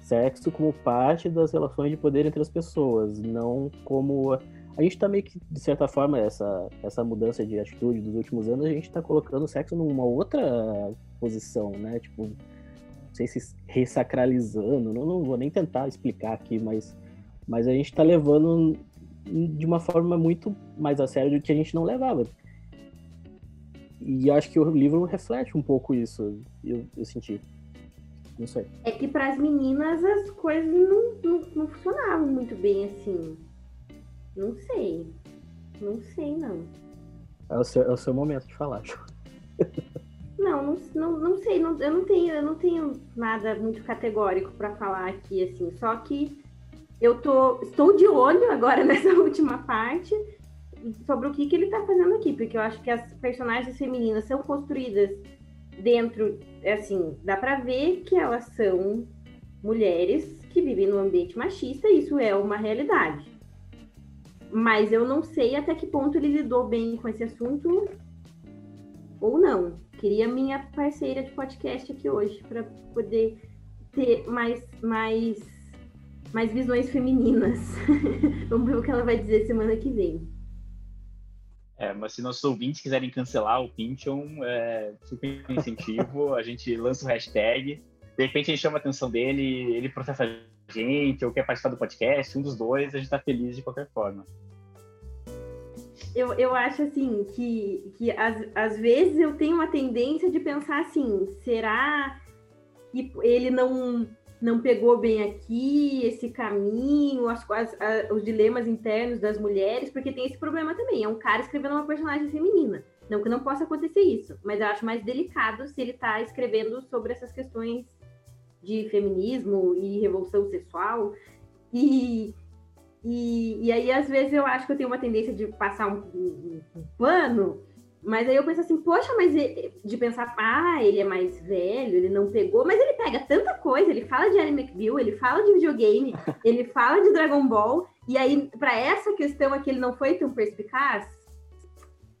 sexo como parte das relações de poder entre as pessoas, não como. A gente tá meio que, de certa forma, essa, essa mudança de atitude dos últimos anos, a gente tá colocando o sexo numa outra posição, né? Tipo, não sei se ressacralizando, não, não vou nem tentar explicar aqui, mas, mas a gente tá levando de uma forma muito mais a sério do que a gente não levava. E acho que o livro reflete um pouco isso, eu, eu senti. Não sei. É que para as meninas as coisas não, não, não, funcionavam muito bem assim. Não sei. Não sei, não. É o seu, é o seu momento de falar, Não, não, não, não sei, não, eu não tenho, eu não tenho nada muito categórico para falar aqui, assim, só que eu tô, estou de olho agora [laughs] nessa última parte sobre o que, que ele está fazendo aqui, porque eu acho que as personagens femininas são construídas dentro, assim, dá para ver que elas são mulheres que vivem no ambiente machista, e isso é uma realidade. Mas eu não sei até que ponto ele lidou bem com esse assunto ou não. Queria minha parceira de podcast aqui hoje para poder ter mais mais mais visões femininas. [laughs] Vamos ver o que ela vai dizer semana que vem. É, mas se nossos ouvintes quiserem cancelar o Pinchon, é, super incentivo, a gente lança o hashtag, de repente a gente chama a atenção dele, ele processa a gente, ou quer participar do podcast, um dos dois, a gente tá feliz de qualquer forma. Eu, eu acho assim que, que às, às vezes eu tenho uma tendência de pensar assim, será que ele não não pegou bem aqui esse caminho, as, as, os dilemas internos das mulheres, porque tem esse problema também. É um cara escrevendo uma personagem feminina. Não que não possa acontecer isso, mas eu acho mais delicado se ele está escrevendo sobre essas questões de feminismo e revolução sexual. E, e, e aí, às vezes, eu acho que eu tenho uma tendência de passar um, um, um pano mas aí eu penso assim, poxa, mas de pensar, ah, ele é mais velho, ele não pegou, mas ele pega tanta coisa, ele fala de Annie McBeal, ele fala de videogame, [laughs] ele fala de Dragon Ball, e aí, para essa questão aqui, ele não foi tão perspicaz,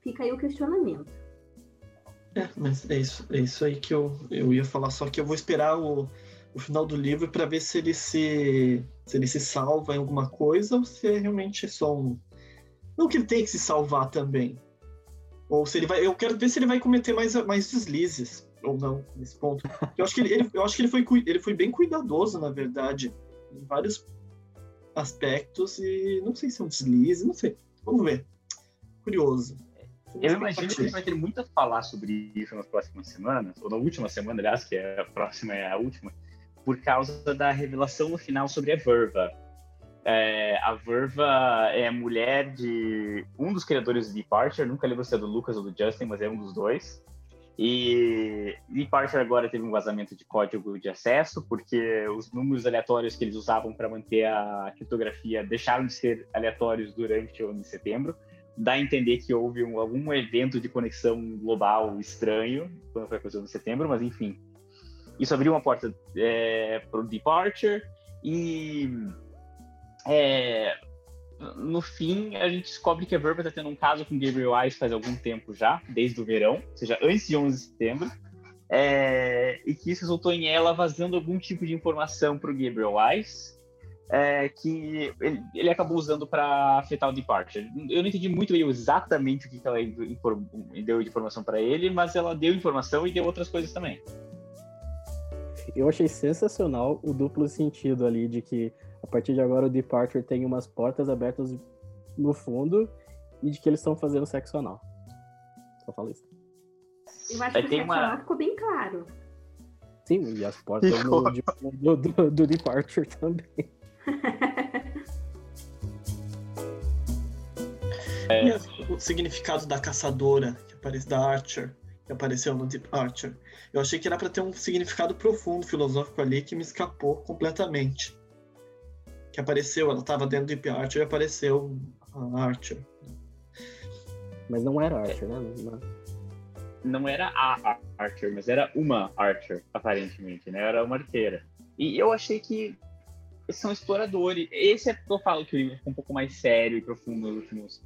fica aí o questionamento. É, mas é isso, é isso aí que eu, eu ia falar, só que eu vou esperar o, o final do livro para ver se ele se, se ele se salva em alguma coisa ou se é realmente só um. Não que ele tem que se salvar também, ou se ele vai. Eu quero ver se ele vai cometer mais, mais deslizes ou não nesse ponto. Eu acho que ele, ele eu acho que ele foi, ele foi bem cuidadoso, na verdade, em vários aspectos, e não sei se é um deslize, não sei. Vamos ver. Curioso. Eu imagino que ele vai ter muito a falar sobre isso nas próximas semanas, ou na última semana, aliás, que é a próxima é a última, por causa da revelação no final sobre a Verva é, a Verva é mulher de um dos criadores de Departure, nunca lembro se é do Lucas ou do Justin, mas é um dos dois. E Departure agora teve um vazamento de código de acesso, porque os números aleatórios que eles usavam para manter a criptografia deixaram de ser aleatórios durante o ano de setembro. Dá a entender que houve um, algum evento de conexão global estranho quando foi a coisa de setembro, mas enfim. Isso abriu uma porta é, para o Departure e é, no fim, a gente descobre que a Verba está tendo um caso com Gabriel Ice faz algum tempo já, desde o verão, ou seja, antes de 11 de setembro. é, e que isso resultou em ela vazando algum tipo de informação para o Gabriel Wise, é, que ele, ele, acabou usando para afetar o Departure. Eu não entendi muito exatamente o que, que ela deu de informação para ele, mas ela deu informação e deu outras coisas também. Eu achei sensacional o duplo sentido ali de que a partir de agora o Departure tem umas portas abertas no fundo e de que eles estão fazendo sexo anal. Só falo isso. Eu acho que o sexo uma... anal ficou bem claro. Sim, e as portas do, do, do Departure [laughs] também. É. o significado da caçadora que aparece da Archer, que apareceu no Deep Archer. Eu achei que era para ter um significado profundo, filosófico ali, que me escapou completamente. Que apareceu, ela estava dentro do Deep Archer e apareceu a Archer. Mas não era Archer, né? Não era a Archer, mas era uma Archer, aparentemente, né? Era uma arqueira. E eu achei que são exploradores. Esse é que eu falo que o livro ficou um pouco mais sério e profundo nos últimos.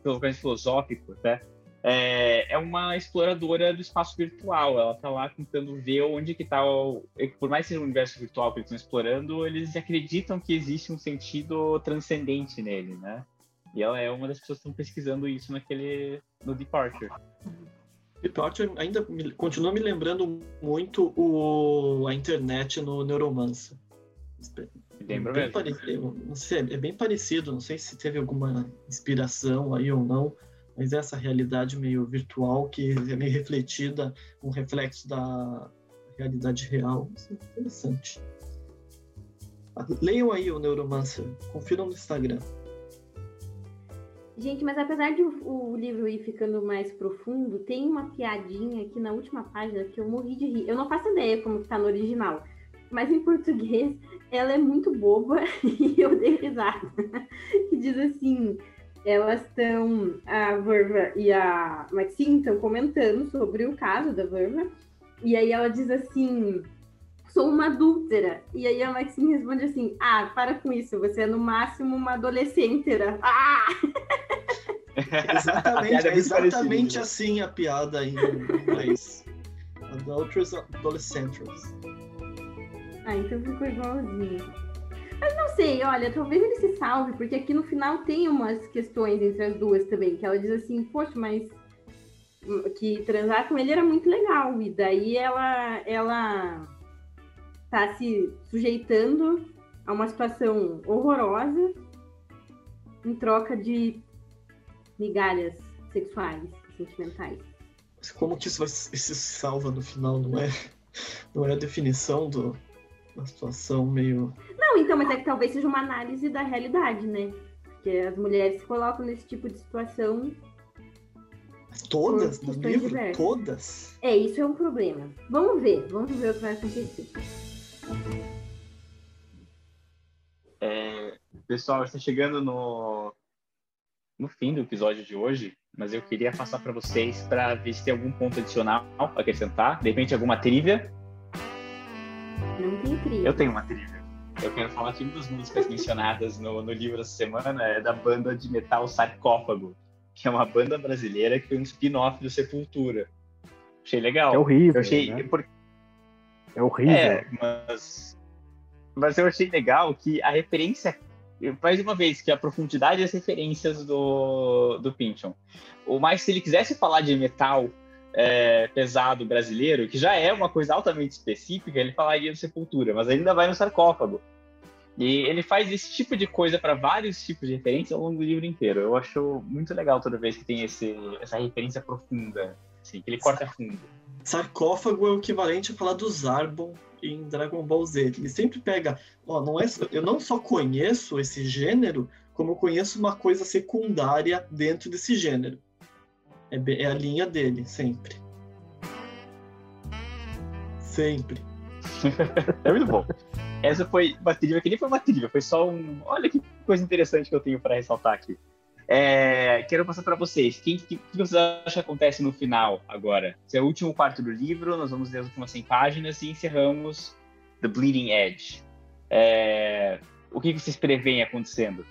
Pelo menos filosófico, né? É, é uma exploradora do espaço virtual. Ela tá lá tentando ver onde que tá o. Por mais que seja um universo virtual que eles estão explorando, eles acreditam que existe um sentido transcendente nele, né? E ela é uma das pessoas que estão pesquisando isso naquele. no Departure. Departure ainda me, continua me lembrando muito o, a internet no Neuromancer. Lembra bem parecido, não sei, é bem parecido, não sei se teve alguma inspiração aí ou não, mas essa realidade meio virtual que é meio refletida, um reflexo da realidade real. Isso é interessante. Leiam aí o Neuromancer, confiram no Instagram. Gente, mas apesar de o, o, livro ir ficando mais profundo, tem uma piadinha aqui na última página que eu morri de rir. Eu não faço ideia como que tá no original, mas em português ela é muito boba [laughs] e eu dei risada. [laughs] que diz assim: elas estão, a Verva e a Maxine estão comentando sobre o caso da Verva, e aí ela diz assim: sou uma adúltera. E aí a Maxine responde assim: ah, para com isso, você é no máximo uma adolescentera. [laughs] Ah! [laughs] exatamente, é exatamente assim a piada em inglês. Adulterers, adolescentes. Ah, então ficou igualzinho. Mas não sei, olha, talvez ele se salve, porque aqui no final tem umas questões entre as duas também, que ela diz assim, poxa, mas que transar com ele era muito legal, e daí ela, ela tá se sujeitando a uma situação horrorosa em troca de migalhas sexuais, sentimentais. Como que isso se salva no final, não é? Não é a definição do, uma situação meio. Não, então, mas é que talvez seja uma análise da realidade, né? Porque as mulheres se colocam nesse tipo de situação. Todas no livro? Diversas. Todas? É, isso é um problema. Vamos ver, vamos ver o que vai acontecer. É, pessoal, está chegando no, no fim do episódio de hoje, mas eu queria passar para vocês para ver se tem algum ponto adicional para acrescentar, de repente alguma trivia não tem trilha. Eu tenho uma trilha. Eu quero falar que uma das músicas mencionadas no, no livro essa semana é da banda de metal Sarcófago, que é uma banda brasileira que foi um spin-off do Sepultura. Achei legal. É horrível. Eu achei. Né? Por... É horrível. É, mas. Mas eu achei legal que a referência. Mais uma vez, que a profundidade das referências do, do Pinchon. O mais, se ele quisesse falar de metal é, pesado brasileiro, que já é uma coisa altamente específica, ele falaria do Sepultura, mas ainda vai no sarcófago. E ele faz esse tipo de coisa para vários tipos de referências ao longo do livro inteiro. Eu acho muito legal toda vez que tem esse, essa referência profunda, assim, que ele corta fundo. Sarcófago é o equivalente a falar do Zarbon em Dragon Ball Z. Ele sempre pega, ó, não é, eu não só conheço esse gênero, como eu conheço uma coisa secundária dentro desse gênero. É, é a linha dele, sempre. Sempre. [laughs] é muito bom. Essa foi uma trilha, que nem foi uma trilha, foi só um. Olha que coisa interessante que eu tenho para ressaltar aqui. É, quero passar para vocês. O que, que, que, vocês acham que acontece no final agora? Esse é o último quarto do livro, nós vamos ler as últimas 100 páginas e encerramos The Bleeding Edge. É, o que, que vocês preveem acontecendo?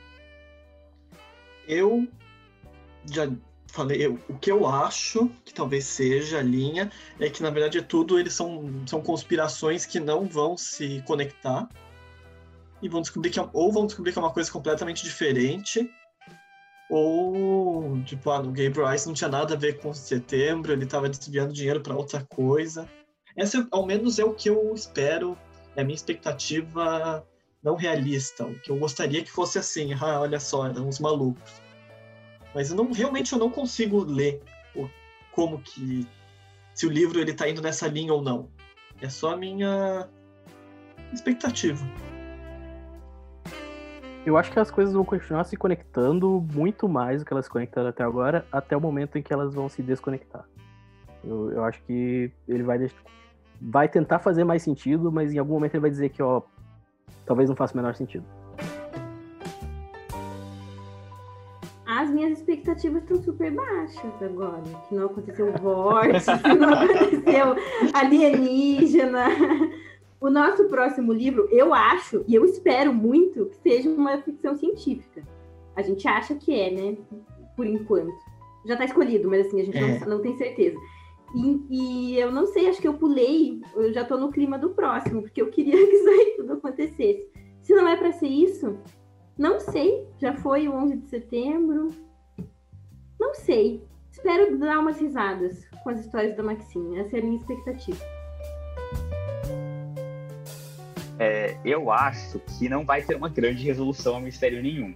Eu já falei, o que eu acho que talvez seja a linha é que, na verdade, tudo eles são, são conspirações que não vão se conectar e vão descobrir que é, ou vão descobrir que é uma coisa completamente diferente ou, tipo, ah, o Gabriel Rice não tinha nada a ver com setembro, ele estava desviando dinheiro para outra coisa. Essa, ao menos, é o que eu espero, é a minha expectativa não realista, o que eu gostaria que fosse assim, ah, olha só, eram uns malucos. Mas eu não, realmente eu não consigo ler o, como que se o livro ele tá indo nessa linha ou não. É só a minha expectativa. Eu acho que as coisas vão continuar se conectando muito mais do que elas se conectaram até agora, até o momento em que elas vão se desconectar. Eu, eu acho que ele vai, deix- vai tentar fazer mais sentido, mas em algum momento ele vai dizer que, ó, talvez não faça o menor sentido. Minhas expectativas estão super baixas agora. Que não aconteceu vórtice, [laughs] que não aconteceu alienígena. O nosso próximo livro, eu acho, e eu espero muito, que seja uma ficção científica. A gente acha que é, né? Por enquanto. Já tá escolhido, mas assim, a gente É. não, não tem certeza. E, e eu não sei, acho que eu pulei, eu já tô no clima do próximo, porque eu queria [laughs] que isso aí tudo acontecesse. Se não é pra ser isso, não sei. Já foi o 11 de setembro. Não sei. Espero dar umas risadas com as histórias da Maxine. Essa é a minha expectativa. É, eu acho que não vai ter uma grande resolução a mistério nenhum.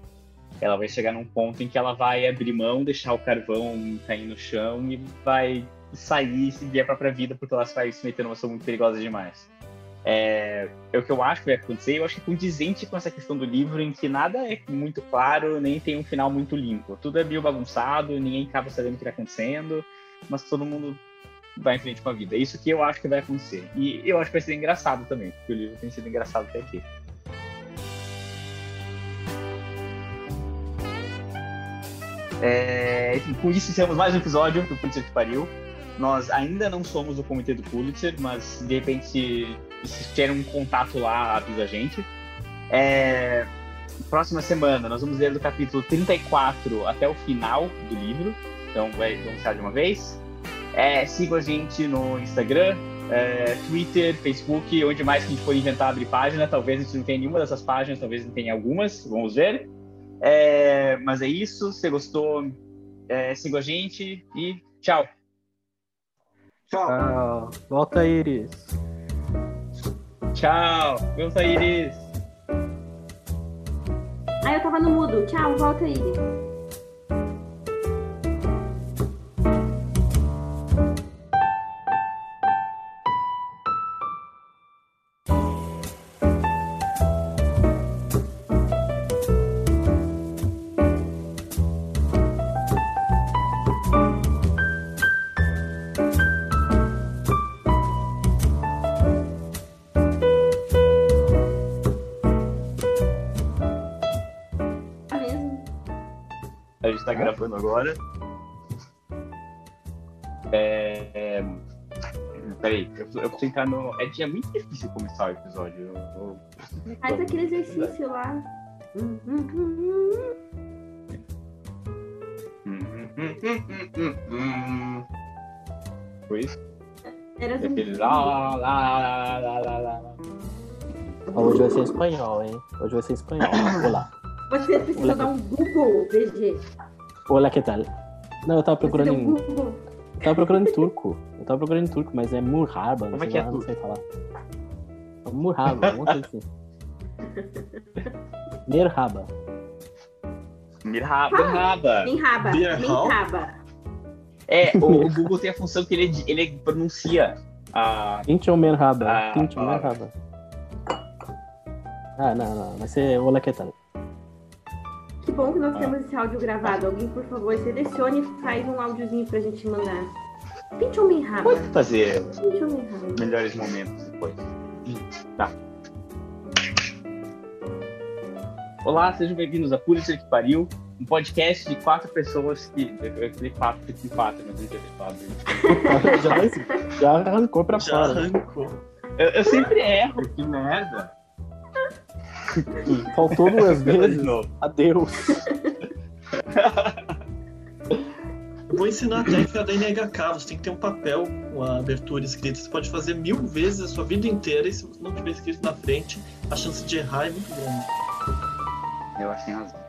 Ela vai chegar num ponto em que ela vai abrir mão, deixar o carvão cair no chão e vai sair e seguir a própria vida porque ela vai se meter numa situação muito perigosa demais. É, é o que eu acho que vai acontecer. Eu acho que é condizente com essa questão do livro, em que nada é muito claro, nem tem um final muito limpo. Tudo é meio bagunçado, ninguém acaba sabendo o que está acontecendo, mas todo mundo vai em frente com a vida. É isso que eu acho que vai acontecer. E eu acho que vai ser engraçado também, porque o livro tem sido engraçado até aqui. É, com isso encerramos mais um episódio do Pulitzer que Pariu. Nós ainda não somos o comitê do Pulitzer, mas de repente, se, tiver um contato lá, avisa a gente. É, próxima semana, nós vamos ler do capítulo 34 até o final do livro. Então, vai anunciar de uma vez. É, sigam a gente no Instagram, é, Twitter, Facebook, onde mais que a gente for inventar abrir página. Talvez a gente não tenha nenhuma dessas páginas, talvez não tenha algumas, vamos ver. É, mas é isso, se você gostou, é, siga a gente e tchau. Tchau. Ah, volta, Iris. Tchau, meu Iris. Ah, eu tava no mudo. Tchau, volta aí. Agora. É, é, Peraí, eu, eu preciso entrar no. É, é muito difícil começar o episódio. Eu, eu- eu- Faz aquele exercício lá. Hum. Foi isso? Era zumbi. Aquele lá, lá, lá, lá, lá, lá. Hoje vai ser em espanhol, hein? Hoje vai ser em espanhol. Olá. Você precisa Olá. dar um Google, VG. Olá, que tal? Não, eu tava procurando um em. Eu tava procurando em turco. Eu tava procurando em turco, mas é Murhaba, não Como é sei que é lá, não sei falar. Murhaba, alguma coisa assim. Merhaba. Hall? raba. É, [laughs] o, o Google tem a função que ele, ele pronuncia a. Inchon Merhaba. Inchon. Merhaba. Ah, não, não. Vai ser Olá, que tal? Que bom que nós Ah. temos esse áudio gravado. Alguém, por favor, selecione e faz um áudiozinho pra gente mandar. Pinte homem raba. Pode fazer Pinte homem raba. melhores momentos depois. Tá. Olá, sejam bem-vindos a Pulitzer que Pariu, um podcast de quatro pessoas que. Eu falei quatro, porque quatro, mas não tinha quatro. [laughs] já, já arrancou pra Já fora. né? arrancou. Eu, eu sempre erro, que merda. [laughs] Faltou duas vezes. Adeus. vou ensinar a técnica da NHK. Você tem que ter um papel com a abertura escrita. Você pode fazer mil vezes a sua vida inteira e se você não tiver escrito na frente, a chance de errar é muito grande. Eu acho que tem razão.